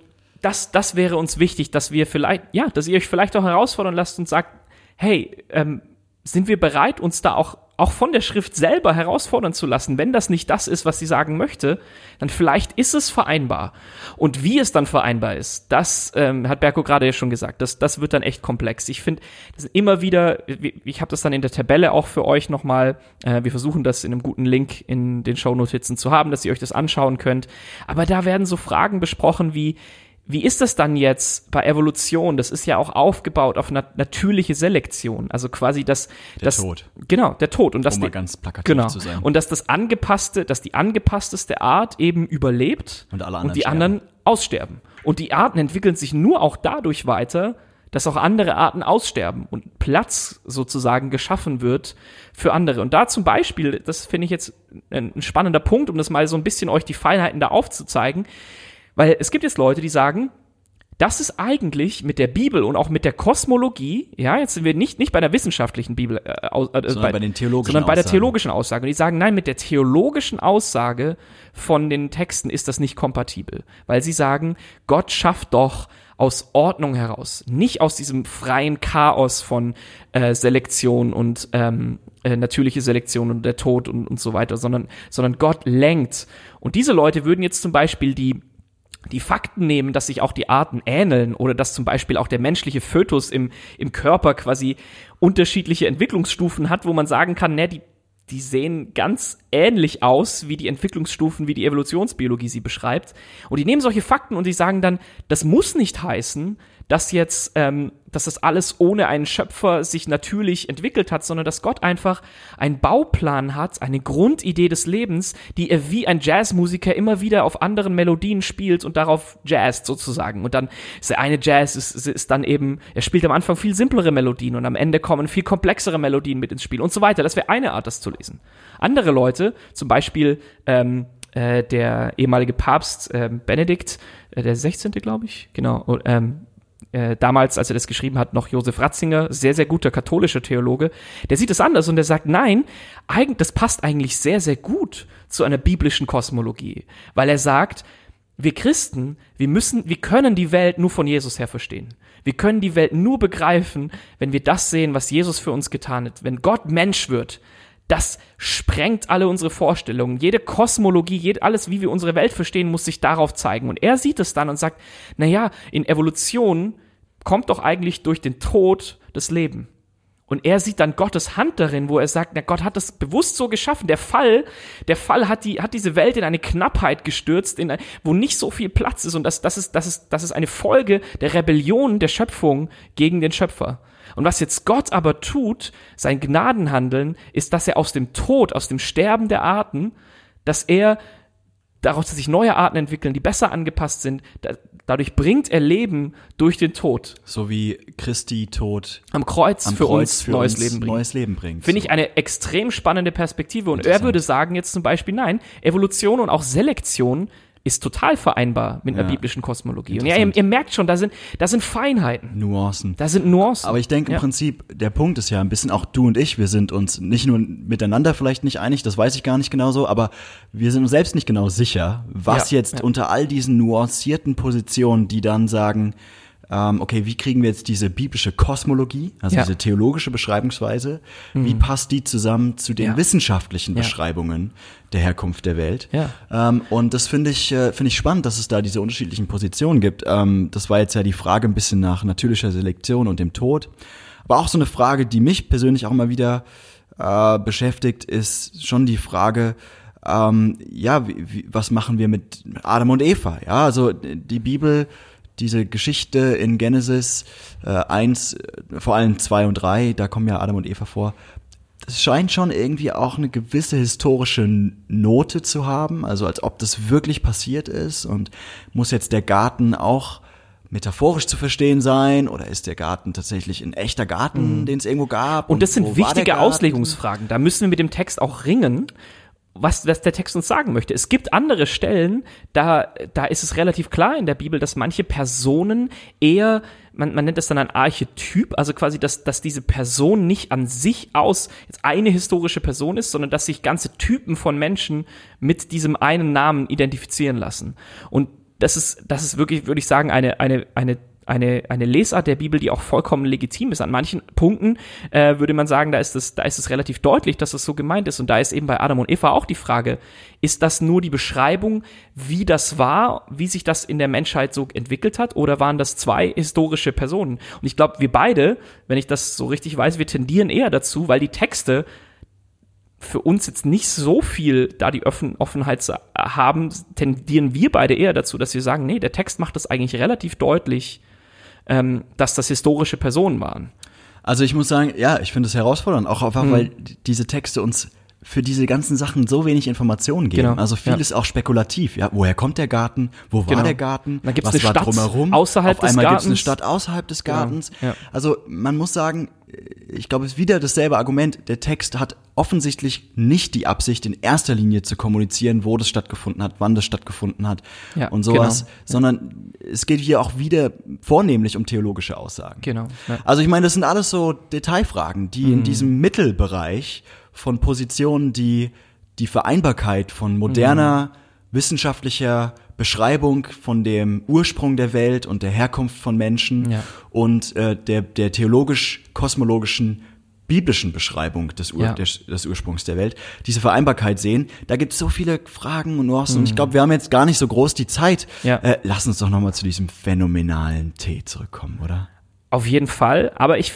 das, das wäre uns wichtig, dass wir vielleicht, ja, dass ihr euch vielleicht auch herausfordern lasst und sagt, hey, ähm, sind wir bereit, uns da auch auch von der Schrift selber herausfordern zu lassen. Wenn das nicht das ist, was sie sagen möchte, dann vielleicht ist es vereinbar. Und wie es dann vereinbar ist, das ähm, hat Berko gerade ja schon gesagt. Das, das wird dann echt komplex. Ich finde, das ist immer wieder, ich habe das dann in der Tabelle auch für euch nochmal. Äh, wir versuchen das in einem guten Link in den Shownotizen zu haben, dass ihr euch das anschauen könnt. Aber da werden so Fragen besprochen wie, wie ist das dann jetzt bei Evolution? Das ist ja auch aufgebaut auf nat natürliche Selektion, also quasi das Der das Tod. genau der Tod und das Um mal die- ganz plakativ genau zu sein. und dass das angepasste, dass die angepassteste Art eben überlebt Und alle anderen die sterben. anderen aussterben und die Arten entwickeln sich nur auch dadurch weiter, dass auch andere Arten aussterben und Platz sozusagen geschaffen wird für andere. Und da zum Beispiel, das finde ich jetzt ein spannender Punkt, um das mal so ein bisschen euch die Feinheiten da aufzuzeigen, weil es gibt jetzt Leute, die sagen, das ist eigentlich mit der Bibel und auch mit der Kosmologie, ja, jetzt sind wir nicht, nicht bei der wissenschaftlichen Bibel, äh, äh, Sondern bei den theologischen sondern bei der Aussagen. theologischen Aussage. Und die sagen, nein, mit der theologischen Aussage von den Texten ist das nicht kompatibel, weil sie sagen, Gott schafft doch aus Ordnung heraus, nicht aus diesem freien Chaos von äh, Selektion und ähm, äh, natürliche Selektion und der Tod und, und so weiter, sondern, sondern Gott lenkt. Und diese Leute würden jetzt zum Beispiel die die Fakten nehmen, dass sich auch die Arten ähneln oder dass zum Beispiel auch der menschliche Fötus im, im Körper quasi unterschiedliche Entwicklungsstufen hat, wo man sagen kann, ne, die, die sehen ganz ähnlich aus wie die Entwicklungsstufen, wie die Evolutionsbiologie sie beschreibt. Und die nehmen solche Fakten und die sagen dann, das muss nicht heißen, dass jetzt, ähm, dass das alles ohne einen Schöpfer sich natürlich entwickelt hat, sondern dass Gott einfach einen Bauplan hat, eine Grundidee des Lebens, die er wie ein Jazzmusiker immer wieder auf anderen Melodien spielt und darauf jazzt sozusagen. Und dann ist der eine Jazz ist, ist, dann eben, er spielt am Anfang viel simplere Melodien und am Ende kommen viel komplexere Melodien mit ins Spiel und so weiter. Das wäre eine Art, das zu lesen. Andere Leute, zum Beispiel ähm, äh, der ehemalige Papst ähm, Benedikt, äh, der 16. glaube ich, genau, ähm, äh, damals, als er das geschrieben hat, noch Josef Ratzinger, sehr, sehr guter katholischer Theologe, der sieht es anders und der sagt, nein, das passt eigentlich sehr, sehr gut zu einer biblischen Kosmologie, weil er sagt, wir Christen, wir müssen, wir können die Welt nur von Jesus her verstehen. Wir können die Welt nur begreifen, wenn wir das sehen, was Jesus für uns getan hat. Wenn Gott Mensch wird, das sprengt alle unsere Vorstellungen. Jede Kosmologie, jed, alles, wie wir unsere Welt verstehen, muss sich darauf zeigen. Und er sieht es dann und sagt, na ja, in Evolution kommt doch eigentlich durch den Tod das Leben. Und er sieht dann Gottes Hand darin, wo er sagt, na Gott hat das bewusst so geschaffen. Der Fall, der Fall hat die, hat diese Welt in eine Knappheit gestürzt, in ein, wo nicht so viel Platz ist. Und das, das ist, das ist, das ist eine Folge der Rebellion der Schöpfung gegen den Schöpfer. Und was jetzt Gott aber tut, sein Gnadenhandeln, ist, dass er aus dem Tod, aus dem Sterben der Arten, dass er daraus, dass sich neue Arten entwickeln, die besser angepasst sind, da, dadurch bringt er Leben durch den Tod. So wie Christi Tod Am Kreuz am für Kreuz uns für neues uns Leben bringt. neues Leben bringt. Finde So. ich eine extrem spannende Perspektive. Und er würde sagen jetzt zum Beispiel, nein, Evolution und auch Selektion ist total vereinbar mit einer Ja. biblischen Kosmologie. Und ja, ihr, ihr merkt schon, da sind, da sind Feinheiten. Nuancen. Da sind Nuancen. Aber ich denke im Ja. Prinzip, der Punkt ist ja ein bisschen auch du und ich, wir sind uns nicht nur miteinander vielleicht nicht einig, das weiß ich gar nicht genau so, aber wir sind uns selbst nicht genau sicher, was Ja, jetzt unter all diesen nuancierten Positionen, die dann sagen, ähm, okay, wie kriegen wir jetzt diese biblische Kosmologie, also Ja. diese theologische Beschreibungsweise, wie passt die zusammen zu den Ja. wissenschaftlichen. Beschreibungen der Herkunft der Welt? Ja. Ähm, und das finde ich, äh, finde ich spannend, dass es da diese unterschiedlichen Positionen gibt. Ähm, das war jetzt ja die Frage ein bisschen nach natürlicher Selektion und dem Tod. Aber auch so eine Frage, die mich persönlich auch immer wieder äh, beschäftigt, ist schon die Frage, ähm, ja, wie, wie, was machen wir mit Adam und Eva? Ja, also die Bibel, diese Geschichte in Genesis äh, 1, äh, vor allem 2 und 3, da kommen ja Adam und Eva vor, es scheint schon irgendwie auch eine gewisse historische Note zu haben, also als ob das wirklich passiert ist und muss jetzt der Garten auch metaphorisch zu verstehen sein oder ist der Garten tatsächlich ein echter Garten, den es irgendwo gab? Mhm. Und das sind wichtige? Auslegungsfragen. Da müssen wir mit dem Text auch ringen, was, was der Text uns sagen möchte. Es gibt andere Stellen, da, da ist es relativ klar in der Bibel, dass manche Personen eher, man, man nennt das dann ein Archetyp, also quasi, dass, dass diese Person nicht an sich aus jetzt eine historische Person ist, sondern dass sich ganze Typen von Menschen mit diesem einen Namen identifizieren lassen. Und das ist, das ist wirklich, würde ich sagen, eine, eine, eine eine, eine Lesart der Bibel, die auch vollkommen legitim ist. An manchen Punkten äh, würde man sagen, da ist es, da ist es relativ deutlich, dass es so gemeint ist. Und da ist eben bei Adam und Eva auch die Frage, ist das nur die Beschreibung, wie das war, wie sich das in der Menschheit so entwickelt hat, oder waren das zwei historische Personen? Und ich glaube, wir beide, wenn ich das so richtig weiß, wir tendieren eher dazu, weil die Texte für uns jetzt nicht so viel, da die Offen Offenheit haben, tendieren wir beide eher dazu, dass wir sagen, nee, der Text macht das eigentlich relativ deutlich, ähm, dass das historische Personen waren. Also ich muss sagen, ja, ich finde es herausfordernd, auch einfach, mhm. weil diese Texte uns für diese ganzen Sachen so wenig Informationen geben. Genau. Also vieles ja. auch spekulativ. Ja, woher kommt der Garten? Wo war genau. der Garten? Dann gibt's Was eine war Stadt drumherum? Außerhalb Auf einmal gibt es eine Stadt außerhalb des genau. Gartens. Genau. Ja. Also man muss sagen, ich glaube, es ist wieder dasselbe Argument. Der Text hat offensichtlich nicht die Absicht, in erster Linie zu kommunizieren, wo das stattgefunden hat, wann das stattgefunden hat ja, und sowas, genau. sondern es geht hier auch wieder vornehmlich um theologische Aussagen. Genau. Ja. Also ich meine, das sind alles so Detailfragen, die mhm. in diesem Mittelbereich von Positionen, die die Vereinbarkeit von moderner mhm. wissenschaftlicher Beschreibung von dem Ursprung der Welt und der Herkunft von Menschen ja. und äh, der, der theologisch-kosmologischen biblischen Beschreibung des, Ur ja. des, des, Ursprungs der Welt, diese Vereinbarkeit sehen. Da gibt es so viele Fragen und Nuancen. Mhm. Und ich glaube, wir haben jetzt gar nicht so groß die Zeit. Ja. Äh, lass uns doch nochmal zu diesem phänomenalen Tee zurückkommen, oder? Auf jeden Fall. Aber ich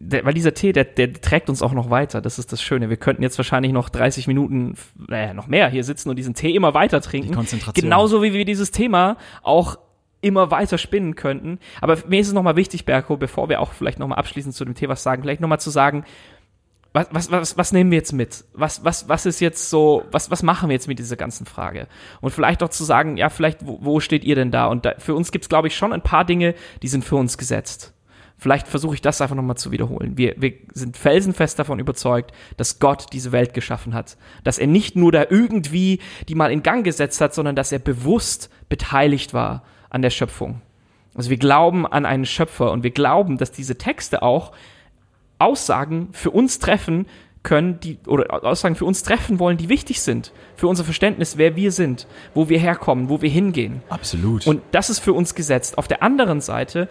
der, weil dieser Tee, der, der trägt uns auch noch weiter. Das ist das Schöne. Wir könnten jetzt wahrscheinlich noch 30 Minuten, naja, noch mehr hier sitzen und diesen Tee immer weiter trinken. Die Konzentration. Genauso wie wir dieses Thema auch immer weiter spinnen könnten. Aber mir ist es nochmal wichtig, Berko, bevor wir auch vielleicht nochmal abschließend zu dem Tee was sagen, vielleicht nochmal zu sagen, was, was, was, was nehmen wir jetzt mit? Was, was, was ist jetzt so, was, was machen wir jetzt mit dieser ganzen Frage? Und vielleicht auch zu sagen, ja, vielleicht, wo, wo steht ihr denn da? Und da, für uns gibt's glaube ich, schon ein paar Dinge, die sind für uns gesetzt. Vielleicht versuche ich das einfach nochmal zu wiederholen. Wir, wir sind felsenfest davon überzeugt, dass Gott diese Welt geschaffen hat. Dass er nicht nur da irgendwie die mal in Gang gesetzt hat, sondern dass er bewusst beteiligt war an der Schöpfung. Also wir glauben an einen Schöpfer und wir glauben, dass diese Texte auch Aussagen für uns treffen können, die, oder Aussagen für uns treffen wollen, die wichtig sind. Für unser Verständnis, wer wir sind, wo wir herkommen, wo wir hingehen. Absolut. Und das ist für uns gesetzt. Auf der anderen Seite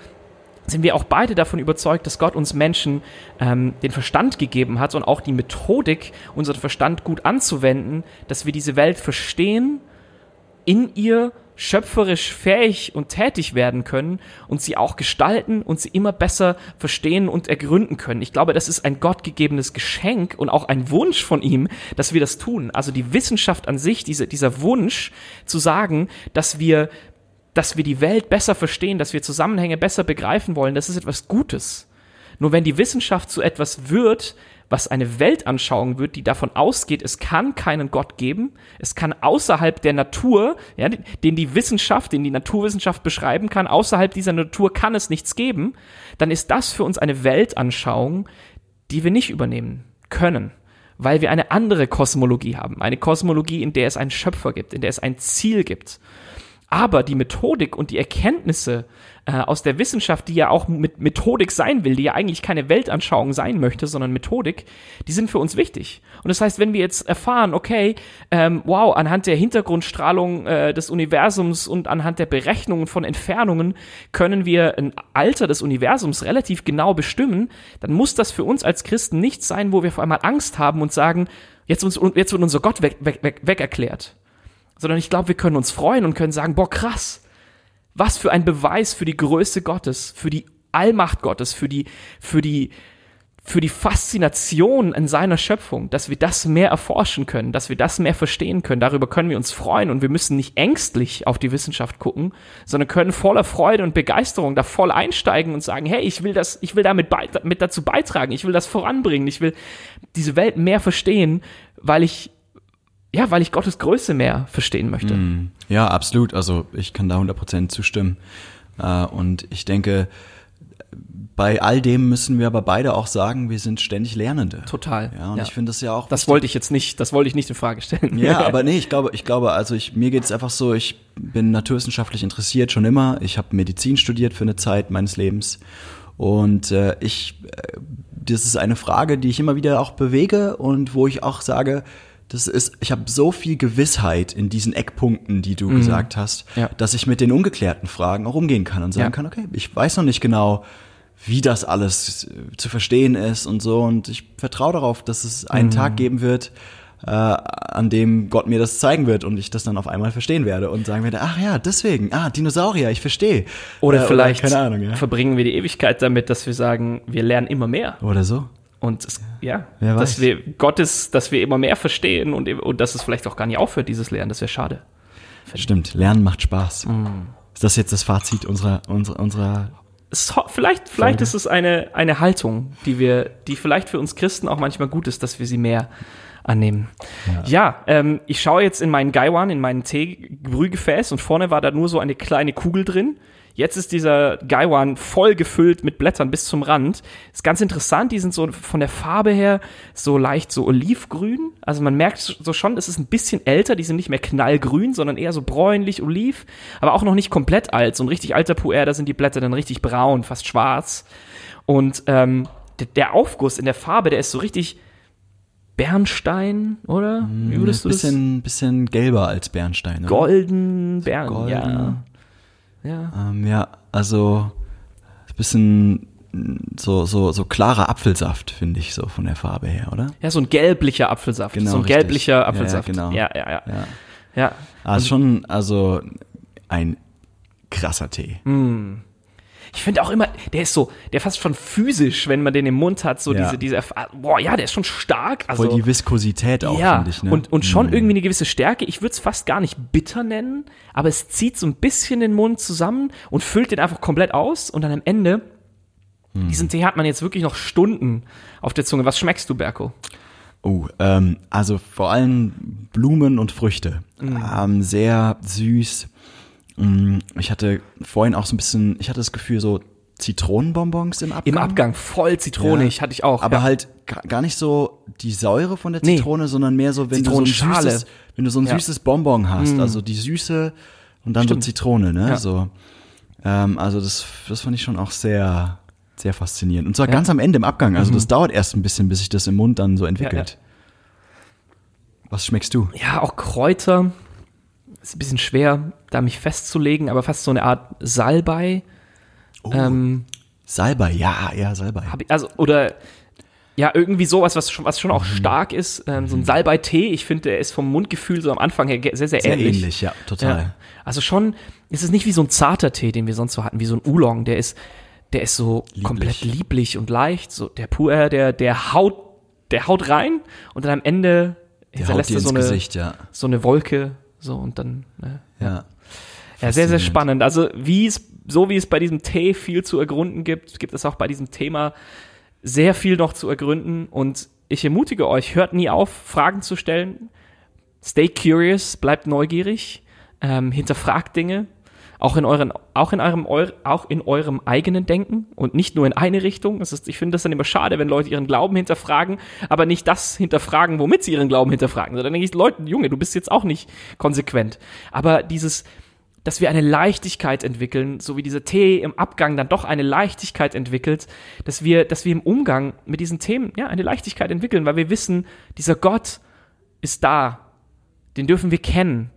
sind wir auch beide davon überzeugt, dass Gott uns Menschen ähm, den Verstand gegeben hat und auch die Methodik, unseren Verstand gut anzuwenden, dass wir diese Welt verstehen, in ihr schöpferisch fähig und tätig werden können und sie auch gestalten und sie immer besser verstehen und ergründen können. Ich glaube, das ist ein gottgegebenes Geschenk und auch ein Wunsch von ihm, dass wir das tun. Also die Wissenschaft an sich, diese, dieser Wunsch zu sagen, dass wir dass wir die Welt besser verstehen, dass wir Zusammenhänge besser begreifen wollen, das ist etwas Gutes. Nur wenn die Wissenschaft zu etwas wird, was eine Weltanschauung wird, die davon ausgeht, es kann keinen Gott geben, es kann außerhalb der Natur, ja, den die Wissenschaft, den die Naturwissenschaft beschreiben kann, außerhalb dieser Natur kann es nichts geben, dann ist das für uns eine Weltanschauung, die wir nicht übernehmen können, weil wir eine andere Kosmologie haben, eine Kosmologie, in der es einen Schöpfer gibt, in der es ein Ziel gibt. Aber die Methodik und die Erkenntnisse äh, aus der Wissenschaft, die ja auch mit Methodik sein will, die ja eigentlich keine Weltanschauung sein möchte, sondern Methodik, die sind für uns wichtig. Und das heißt, wenn wir jetzt erfahren, okay, ähm, wow, anhand der Hintergrundstrahlung äh, des Universums und anhand der Berechnungen von Entfernungen können wir ein Alter des Universums relativ genau bestimmen, dann muss das für uns als Christen nichts sein, wo wir vor einmal Angst haben und sagen, jetzt, uns, jetzt wird unser Gott weg, weg, weg, weg erklärt sondern ich glaube, wir können uns freuen und können sagen, boah, krass, was für ein Beweis für die Größe Gottes, für die Allmacht Gottes, für die, für die, für die Faszination in seiner Schöpfung, dass wir das mehr erforschen können, dass wir das mehr verstehen können. Darüber können wir uns freuen und wir müssen nicht ängstlich auf die Wissenschaft gucken, sondern können voller Freude und Begeisterung da voll einsteigen und sagen, hey, ich will das, ich will damit mit dazu beitragen, ich will das voranbringen, ich will diese Welt mehr verstehen, weil ich ja, weil ich Gottes Größe mehr verstehen möchte. Mm, ja, absolut. Also ich kann da 100% zustimmen. Äh, und ich denke, bei all dem müssen wir aber beide auch sagen, wir sind ständig Lernende. Total. Ja, und ja. ich finde das ja auch. Das wichtig. wollte ich jetzt nicht, das wollte ich nicht in Frage stellen. Ja, aber nee, ich glaube, ich glaube, also ich, mir geht es einfach so, ich bin naturwissenschaftlich interessiert schon immer. Ich habe Medizin studiert für eine Zeit meines Lebens. Und äh, ich, äh, das ist eine Frage, die ich immer wieder auch bewege und wo ich auch sage, das ist, ich habe so viel Gewissheit in diesen Eckpunkten, die du gesagt hast, Mhm. Ja. dass ich mit den ungeklärten Fragen auch umgehen kann und sagen Ja. kann, okay, ich weiß noch nicht genau, wie das alles äh, zu verstehen ist und so und ich vertraue darauf, dass es Mhm. einen Tag geben wird, äh, an dem Gott mir das zeigen wird und ich das dann auf einmal verstehen werde und sagen werde, ach ja, deswegen, ah, Dinosaurier, ich verstehe. Oder Äh, vielleicht keine Ahnung, ja. verbringen wir die Ewigkeit damit, dass wir sagen, wir lernen immer mehr. Oder so. Und es, ja, weiß. dass wir Gottes, dass wir immer mehr verstehen und, und dass es vielleicht auch gar nicht aufhört, dieses Lernen, das wäre schade. Stimmt, Lernen macht Spaß. Mhm. Ist das jetzt das Fazit unserer, unserer, unserer Es, ho- vielleicht vielleicht Folge. ist es eine, eine Haltung, die wir, die vielleicht für uns Christen auch manchmal gut ist, dass wir sie mehr annehmen. Ja, ähm, ich schaue jetzt in meinen Gaiwan, in meinen Teebrühgefäß und vorne war da nur so eine kleine Kugel drin. Jetzt ist dieser Gaiwan voll gefüllt mit Blättern bis zum Rand. Ist ganz interessant, die sind so von der Farbe her so leicht so olivgrün. Also man merkt so schon, es ist ein bisschen älter, die sind nicht mehr knallgrün, sondern eher so bräunlich, oliv, aber auch noch nicht komplett alt. So ein richtig alter Puer, da sind die Blätter dann richtig braun, fast schwarz. Und ähm, der, Aufguss in der Farbe, der ist so richtig Bernstein, oder? Wie würdest du das? bisschen, bisschen gelber als Bernstein. Oder? Golden, Bern, golden. ja. Ja. Ähm, ja, also ein bisschen mm, so, so, so klarer Apfelsaft, finde ich, so von der Farbe her, oder? Ja, so ein gelblicher Apfelsaft. Genau, so ein richtig. gelblicher Ja, ja, Apfelsaft. genau. Ja, ja, ja. Ja. ja. Ist schon, also ein krasser Tee. Hm. Ich finde auch immer, der ist so, der fast schon physisch, wenn man den im Mund hat, so Ja. diese, diese, Erf- boah, ja, der ist schon stark. Also, Voll die Viskosität auch, ja, finde ich. Ne? und, und schon irgendwie eine gewisse Stärke. Ich würde es fast gar nicht bitter nennen, aber es zieht so ein bisschen den Mund zusammen und füllt den einfach komplett aus und dann am Ende, Hm. diesen Tee hat man jetzt wirklich noch Stunden auf der Zunge. Was schmeckst du, Berko? Oh, ähm, also vor allem Blumen und Früchte. Mhm. Ähm, sehr süß. Mm, Ich hatte vorhin auch so ein bisschen, ich hatte das Gefühl, so Zitronenbonbons im Abgang. Im Abgang voll zitronig, Ja. hatte ich auch. Aber ja. halt ga- gar nicht so die Säure von der Nee. Zitrone, sondern mehr so, wenn du so ein süßes, wenn du so ein Ja. Süßes Bonbon hast, also die Süße und dann Stimmt. so Zitrone, ne? So. Ähm, also das, das fand ich schon auch sehr, sehr faszinierend. Und zwar ganz am Ende im Abgang. Also Mhm. das dauert erst ein bisschen, bis sich das im Mund dann so entwickelt. Was schmeckst du? ja, auch Kräuter. Ist ein bisschen schwer, da mich festzulegen, aber fast so eine Art Salbei. Oh, Ähm, Salbei, ja, ja, Salbei. ich, also, oder ja, irgendwie sowas, was schon, was schon Mhm. auch stark ist. Ähm, so ein Salbei-Tee, ich finde, der ist vom Mundgefühl so am Anfang her sehr, sehr, Sehr ähnlich. ähnlich, ja, total. Ja. Also schon, es ist nicht wie so ein zarter Tee, den wir sonst so hatten, wie so ein Oolong, der ist, der ist so Lieblich. komplett lieblich und leicht. So der Puer, der, der haut, der haut rein und dann am Ende hinterlässt er so eine, Gesicht, ja. so eine Wolke, so und dann, ne? Ja. Ja, sehr, sehr spannend. Also wie es, so wie es bei diesem Tee viel zu ergründen gibt, gibt es auch bei diesem Thema sehr viel noch zu ergründen. Und ich ermutige euch, hört nie auf, Fragen zu stellen. Stay curious, bleibt neugierig, ähm, hinterfragt Dinge. Auch in euren, auch in eurem, eu, auch in eurem eigenen Denken und nicht nur in eine Richtung. Das ist, ich finde das dann immer schade, wenn Leute ihren Glauben hinterfragen, aber nicht das hinterfragen, womit sie ihren Glauben hinterfragen. Sondern denke ich, Leute, Junge, du bist jetzt auch nicht konsequent. Aber dieses, dass wir eine Leichtigkeit entwickeln, so wie dieser Tee im Abgang dann doch eine Leichtigkeit entwickelt, dass wir, dass wir im Umgang mit diesen Themen, ja, eine Leichtigkeit entwickeln, weil wir wissen, dieser Gott ist da. Den dürfen wir kennen.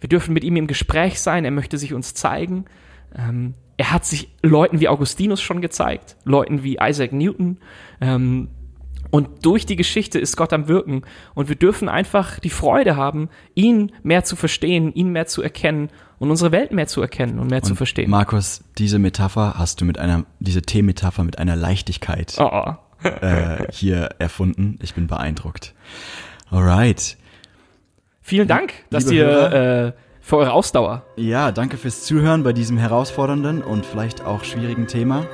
Wir dürfen mit ihm im Gespräch sein. Er möchte sich uns zeigen. Ähm, er hat sich Leuten wie Augustinus schon gezeigt, Leuten wie Isaac Newton. Ähm, und durch die Geschichte ist Gott am Wirken. Und wir dürfen einfach die Freude haben, ihn mehr zu verstehen, ihn mehr zu erkennen und unsere Welt mehr zu erkennen und mehr zu verstehen. Markus, diese Metapher hast du mit einer, diese Teemetapher mit einer Leichtigkeit oh. äh, hier erfunden. Ich bin beeindruckt. Alright. Vielen Dank, dass Liebe ihr äh, für eure Ausdauer. Ja, danke fürs Zuhören bei diesem herausfordernden und vielleicht auch schwierigen Thema.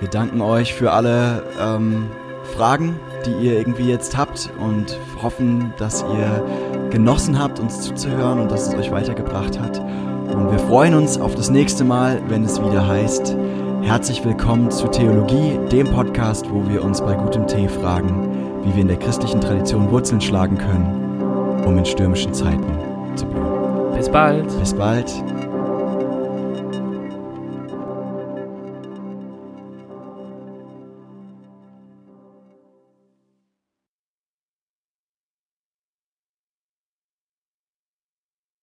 Wir danken euch für alle ähm, Fragen, die ihr irgendwie jetzt habt und hoffen, dass ihr genossen habt, uns zuzuhören und dass es euch weitergebracht hat. Und wir freuen uns auf das nächste Mal, wenn es wieder heißt, herzlich willkommen zu Theologie, dem Podcast, wo wir uns bei gutem Tee fragen, wie wir in der christlichen Tradition Wurzeln schlagen können, um in stürmischen Zeiten zu blühen. Bis bald. Bis bald.